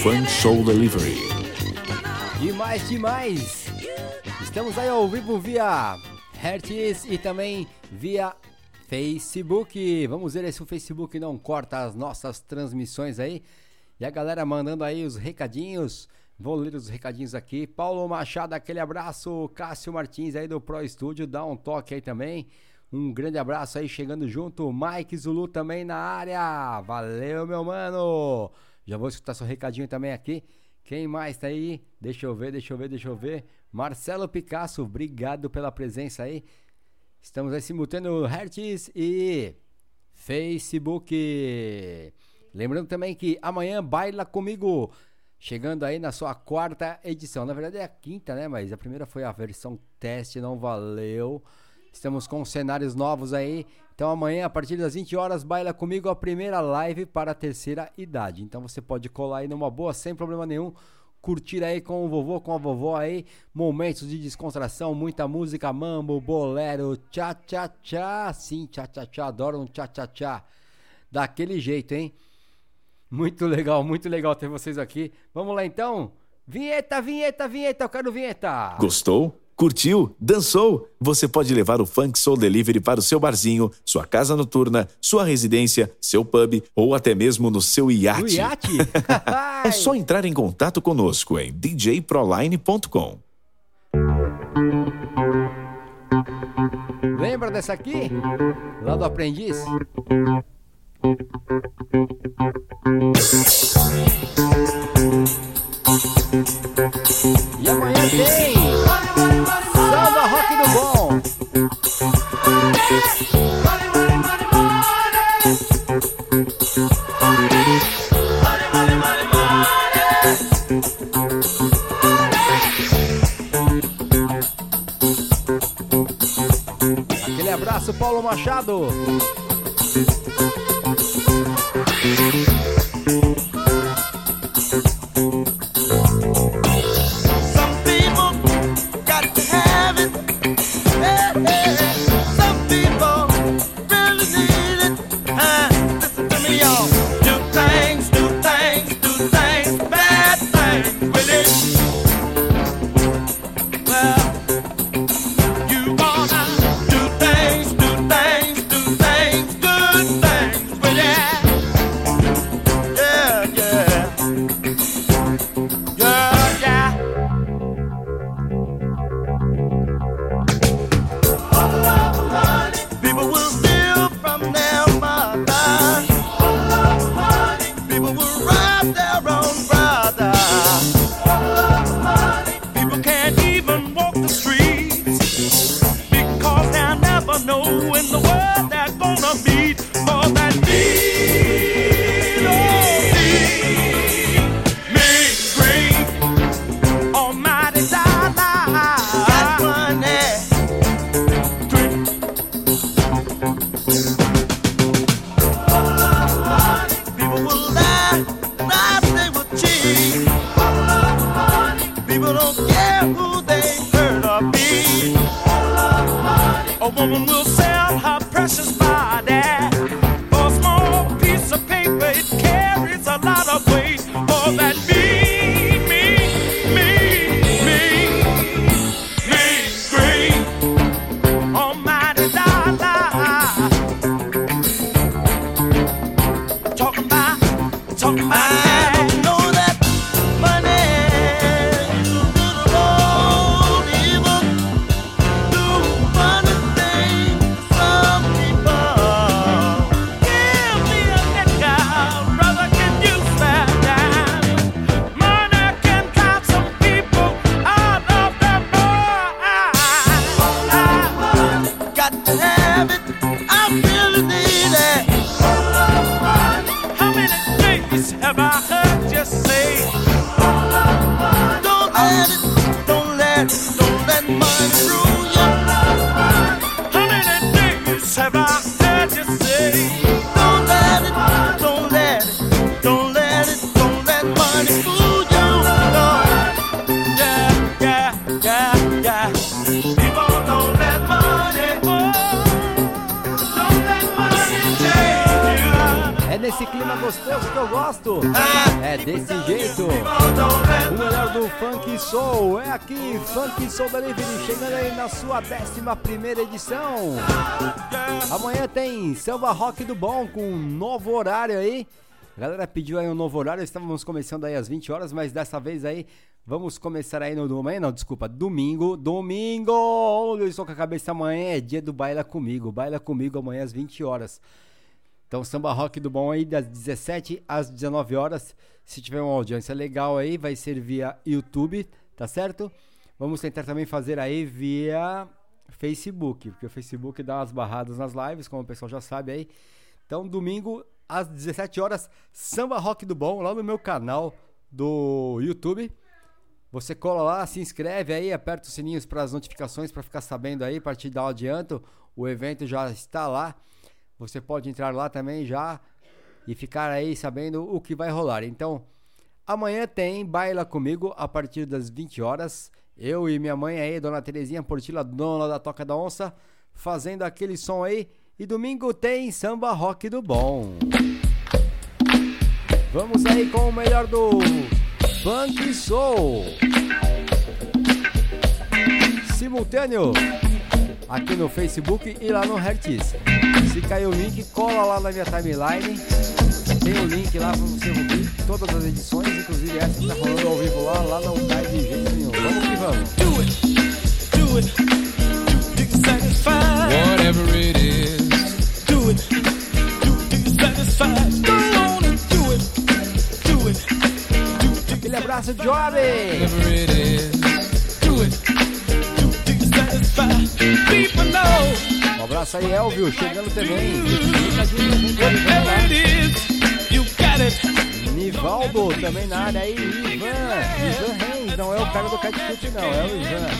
Speaker 5: Funk Soul Delivery.
Speaker 1: Demais, demais! Estamos aí ao vivo via Hertz e também via Facebook. Vamos ver se o Facebook não corta as nossas transmissões aí. E a galera mandando aí os recadinhos. Vou ler os recadinhos aqui. Paulo Machado, aquele abraço. Cássio Martins aí do Pro Studio, dá um toque aí também. Um grande abraço aí, chegando junto. Mike Zulu também na área. Valeu, meu mano. Já vou escutar seu recadinho também aqui. Quem mais tá aí? Deixa eu ver, deixa eu ver, deixa eu ver. Marcelo Picasso, obrigado pela presença aí. Estamos aí simultâneo Hertz e Facebook. Lembrando também que amanhã baila comigo. Chegando aí na sua quarta edição. Na verdade é a quinta, né? Mas a primeira foi a versão teste, não valeu. Estamos com cenários novos aí. Então amanhã, a partir das 20 horas, baila comigo a primeira live para a terceira idade. Então você pode colar aí numa boa, sem problema nenhum. Curtir aí com o vovô, com a vovó aí. Momentos de descontração, muita música, mambo, bolero, tchá tchá tchá. Sim, tchá tchá tchá. Adoro um tchá tchá tchá. Daquele jeito, hein? Muito legal, muito legal ter vocês aqui. Vamos lá então. Vinheta, vinheta, vinheta. Eu quero vinheta.
Speaker 5: Gostou? Curtiu? Dançou? Você pode levar o Funk Soul Delivery para o seu barzinho, sua casa noturna, sua residência, seu pub ou até mesmo no seu iate.
Speaker 1: Iate?
Speaker 5: é só entrar em contato conosco em djproline.com.
Speaker 1: Lembra dessa aqui? Lá do Aprendiz? E amanhã tem Samba Rock do Bom. Aquele abraço, Paulo Machado. primeira edição. Amanhã tem Samba Rock do Bom com um novo horário aí. A galera pediu aí um novo horário, estávamos começando aí às 20 horas, mas dessa vez aí vamos começar aí no domingo, não, desculpa, domingo, domingo, oh, eu estou com a cabeça amanhã, é dia do Baila Comigo, Baila Comigo amanhã às 20 horas. Então Samba Rock do Bom aí das 17 às 19 horas, se tiver uma audiência legal aí, vai ser via YouTube, tá certo? Vamos tentar também fazer aí via Facebook, porque o Facebook dá umas barradas nas lives, como o pessoal já sabe aí. Então, domingo às 17 horas, Samba Rock do Bom, lá no meu canal do YouTube. Você cola lá, se inscreve aí, aperta os sininhos para as notificações para ficar sabendo aí, a partir da adianto, o evento já está lá. Você pode entrar lá também já e ficar aí sabendo o que vai rolar. Então, amanhã tem Baila Comigo a partir das 20 horas. Eu e minha mãe aí, Dona Terezinha Portila, dona da Toca da Onça, fazendo aquele som aí. E domingo tem samba rock do bom. Vamos aí com o melhor do Funk Soul. Simultâneo aqui no Facebook e lá no Hertz. Se cair o link, cola lá na minha timeline. Tem o link lá para você ouvir todas as edições, inclusive essa que tá falando ao vivo lá, lá não cai
Speaker 4: Know
Speaker 1: Um abraço aí, Elvio, chegando também.
Speaker 4: whatever it is, you got it.
Speaker 1: Nivaldo também na área aí, Ivan. Ivan Reis, não é o cara do Catchute, não, é o Ivan.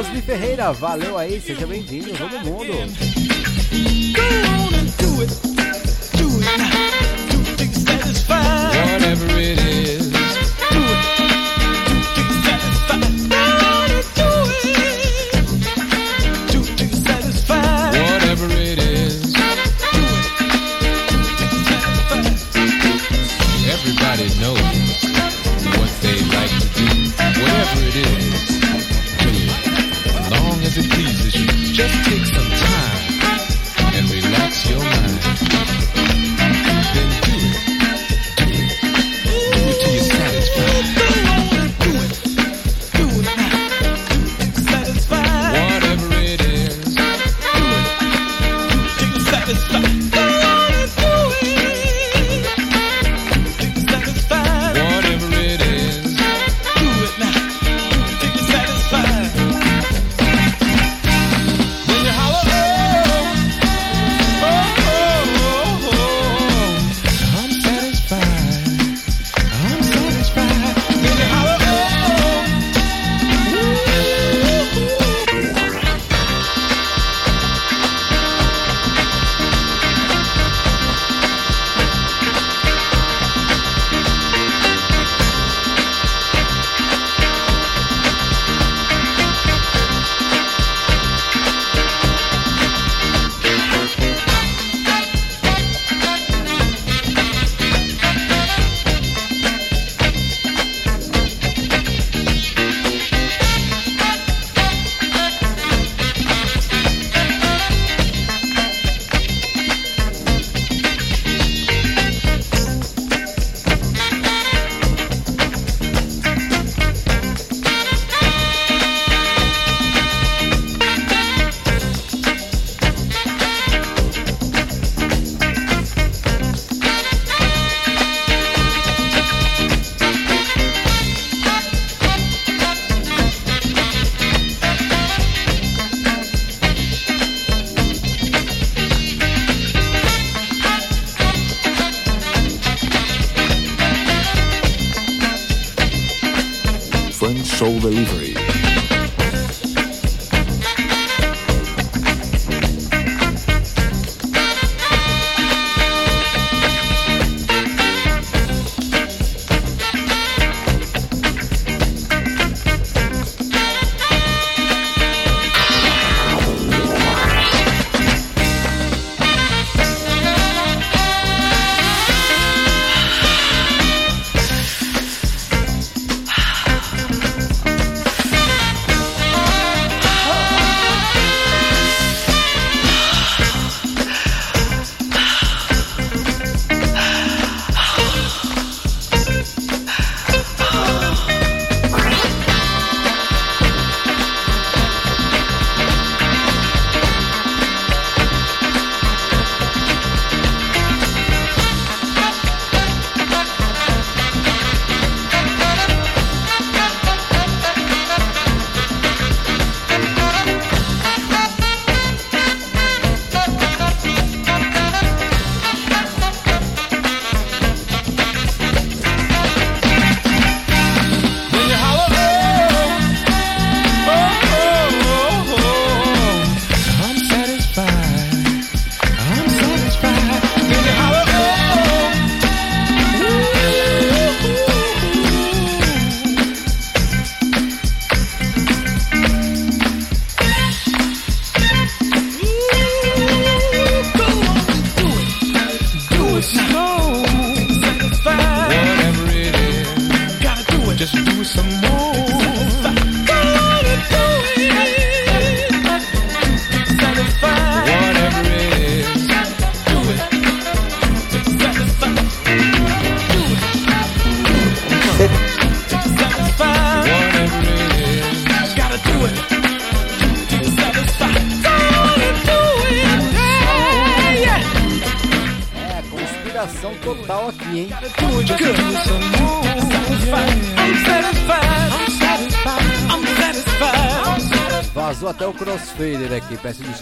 Speaker 1: Osni Ferreira, valeu aí, seja bem-vindo, todo mundo.
Speaker 4: Go on and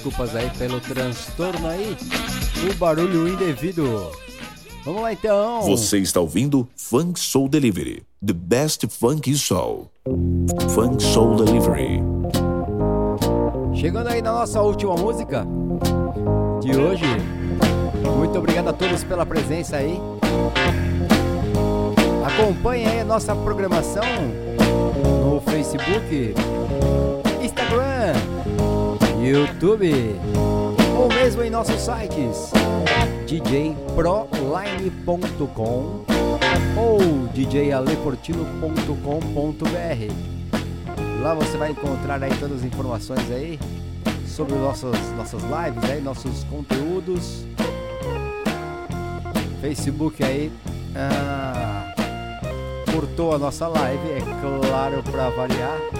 Speaker 1: desculpas aí pelo transtorno aí. O barulho indevido. Vamos lá então.
Speaker 5: Você está ouvindo Funk Soul Delivery, the best funk soul. Funk Soul Delivery.
Speaker 1: Chegando aí na nossa última música de hoje. Muito obrigado a todos pela presença aí. Acompanhe aí a nossa programação no Facebook, YouTube ou mesmo em nossos sites djproline.com ou djaleportino.com.br. Lá você vai encontrar aí todas as informações aí sobre nossas nossas lives aí, nossos conteúdos. Facebook aí ah, a nossa live, é claro para variar.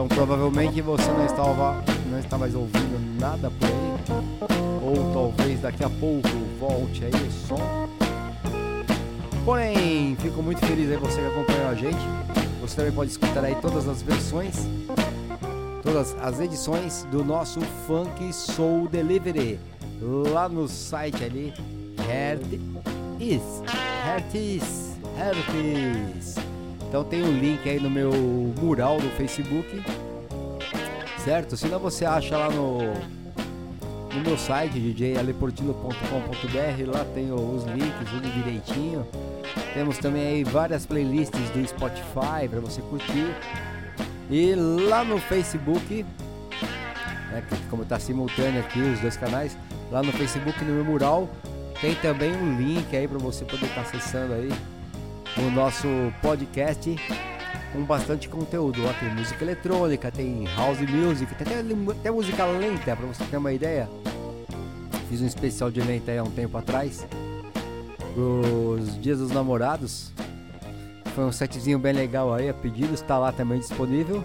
Speaker 1: Então provavelmente você não estava não está mais ouvindo nada por aí. Ou talvez daqui a pouco volte aí o som. Porém, fico muito feliz aí você que acompanhou a gente. Você também pode escutar aí todas as versões, todas as edições do nosso Funk Soul Delivery lá no site ali Heart is Heart is Heart is. Então tem um link aí no meu mural do Facebook, certo? Se não você acha lá no no meu site djaleportino.com.br, lá tem os links, tudo direitinho. Temos também aí várias playlists do Spotify para você curtir. E lá no Facebook, né, como está simultâneo aqui os dois canais, lá no Facebook no meu mural tem também um link aí para você poder estar acessando aí o nosso podcast com bastante conteúdo. Lá tem música eletrônica, tem house music, tem até, até música lenta para você ter uma ideia. Fiz um especial de lenta aí há um tempo atrás, os Dias dos Namorados. Foi um setzinho bem legal aí, a pedido, está lá também disponível.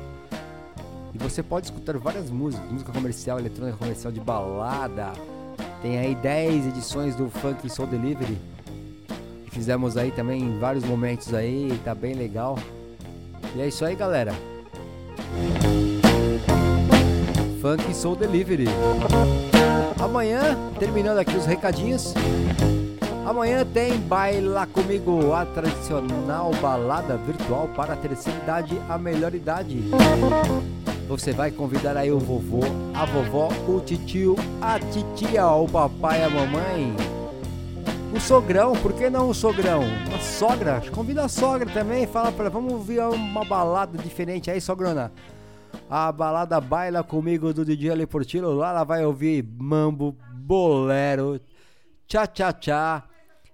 Speaker 1: E você pode escutar várias músicas, música comercial, eletrônica comercial de balada. Tem aí 10 edições do Funk Soul Delivery. Fizemos aí também vários momentos aí, tá bem legal. E é isso aí, galera. Funk Soul Delivery. Amanhã, terminando aqui os recadinhos. Amanhã tem Baila Comigo, a tradicional balada virtual para a terceira idade, a melhor idade. Você vai convidar aí o vovô, a vovó, o titio, a titia, o papai, a mamãe. O sogrão, por que não o sogrão? A sogra, convida a sogra também, fala pra ela, vamos ouvir uma balada diferente aí, sogrona. A balada Baila Comigo do DJ Leportilo, lá ela vai ouvir mambo, bolero, tchá-tchá-tchá,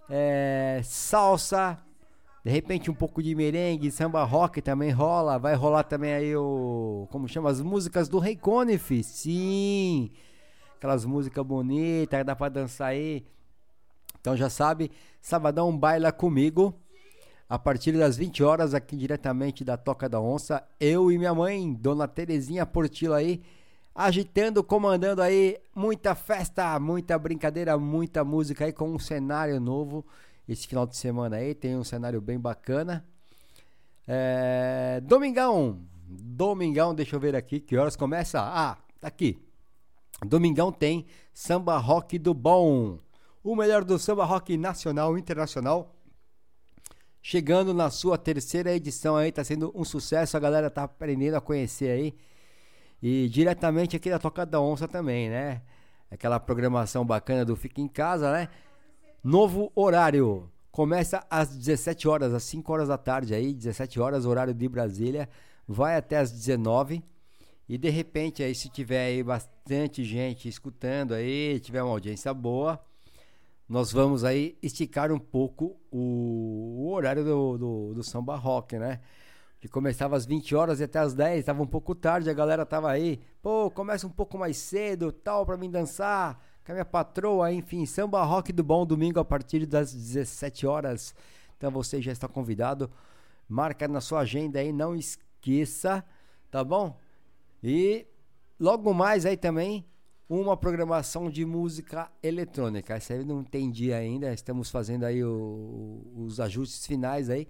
Speaker 1: é, salsa, de repente um pouco de merengue, samba rock também rola, vai rolar também aí o, como chama, as músicas do Rei Conif, sim, aquelas músicas bonitas dá pra dançar aí. Então já sabe, sabadão baila comigo. A partir das 20 horas, aqui diretamente da Toca da Onça, eu e minha mãe, Dona Terezinha Portila aí, agitando, comandando aí muita festa, muita brincadeira, muita música aí com um cenário novo. Esse final de semana aí tem um cenário bem bacana. É... Domingão, Domingão, deixa eu ver aqui que horas começa. Ah, tá aqui. Domingão tem samba rock do bom. O melhor do samba rock nacional e internacional. Chegando na sua terceira edição aí, tá sendo um sucesso, a galera tá aprendendo a conhecer aí. E diretamente aqui da Toca da Onça também, né? Aquela programação bacana do Fica em Casa, né? Novo horário. Começa às 17 horas, às 5 horas da tarde aí, 17 horas, horário de Brasília. Vai até às 19 e de repente aí se tiver aí bastante gente escutando aí, tiver uma audiência boa, nós vamos aí esticar um pouco o, o horário do, do, do, samba rock, né? Que começava às 20 horas e até às 10, estava um pouco tarde, a galera tava aí, pô, começa um pouco mais cedo, tal, para mim dançar, com a minha patroa, enfim, samba rock do bom, domingo a partir das 17 horas. Então você já está convidado, marca na sua agenda aí, não esqueça, tá bom? E logo mais aí também uma programação de música eletrônica. Essa aí não entendi ainda. Estamos fazendo aí o- os ajustes finais aí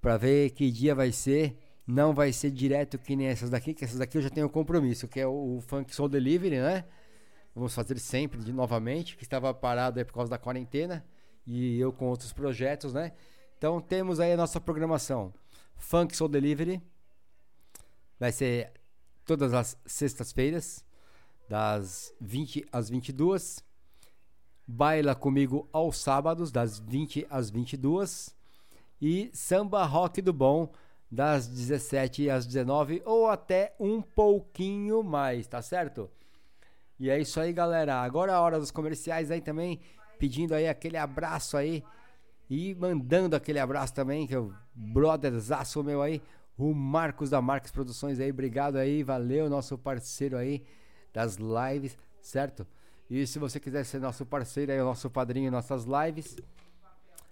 Speaker 1: para ver que dia vai ser. Não vai ser direto que nem essas daqui, que essas daqui eu já tenho compromisso, que é o, o Funk Soul Delivery, né? Vamos fazer sempre de novamente, que estava parado aí por causa da quarentena e eu com outros projetos, né? Então temos aí a nossa programação. Funk Soul Delivery vai ser todas as sextas-feiras, das 20 às 22. Baila comigo aos sábados, das 20 às 22. E samba rock do bom, das 17 às 19 ou até um pouquinho mais, tá certo? E é isso aí, galera. Agora é a hora dos comerciais aí também, pedindo aí aquele abraço aí e mandando aquele abraço também, que é o brotherzaço meu aí, o Marcos da Marques Produções aí. Obrigado aí, valeu, nosso parceiro aí das lives, certo? E se você quiser ser nosso parceiro aí, o nosso padrinho em nossas lives,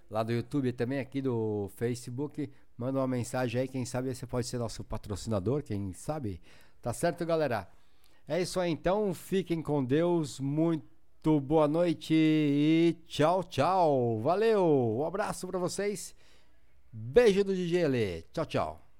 Speaker 1: lá do YouTube também, aqui do Facebook, manda uma mensagem aí, quem sabe você pode ser nosso patrocinador, quem sabe? Tá certo, galera? É isso aí então, fiquem com Deus, muito boa noite e tchau, tchau. Valeu, um abraço pra vocês. Beijo do DJ Lê. Tchau, tchau.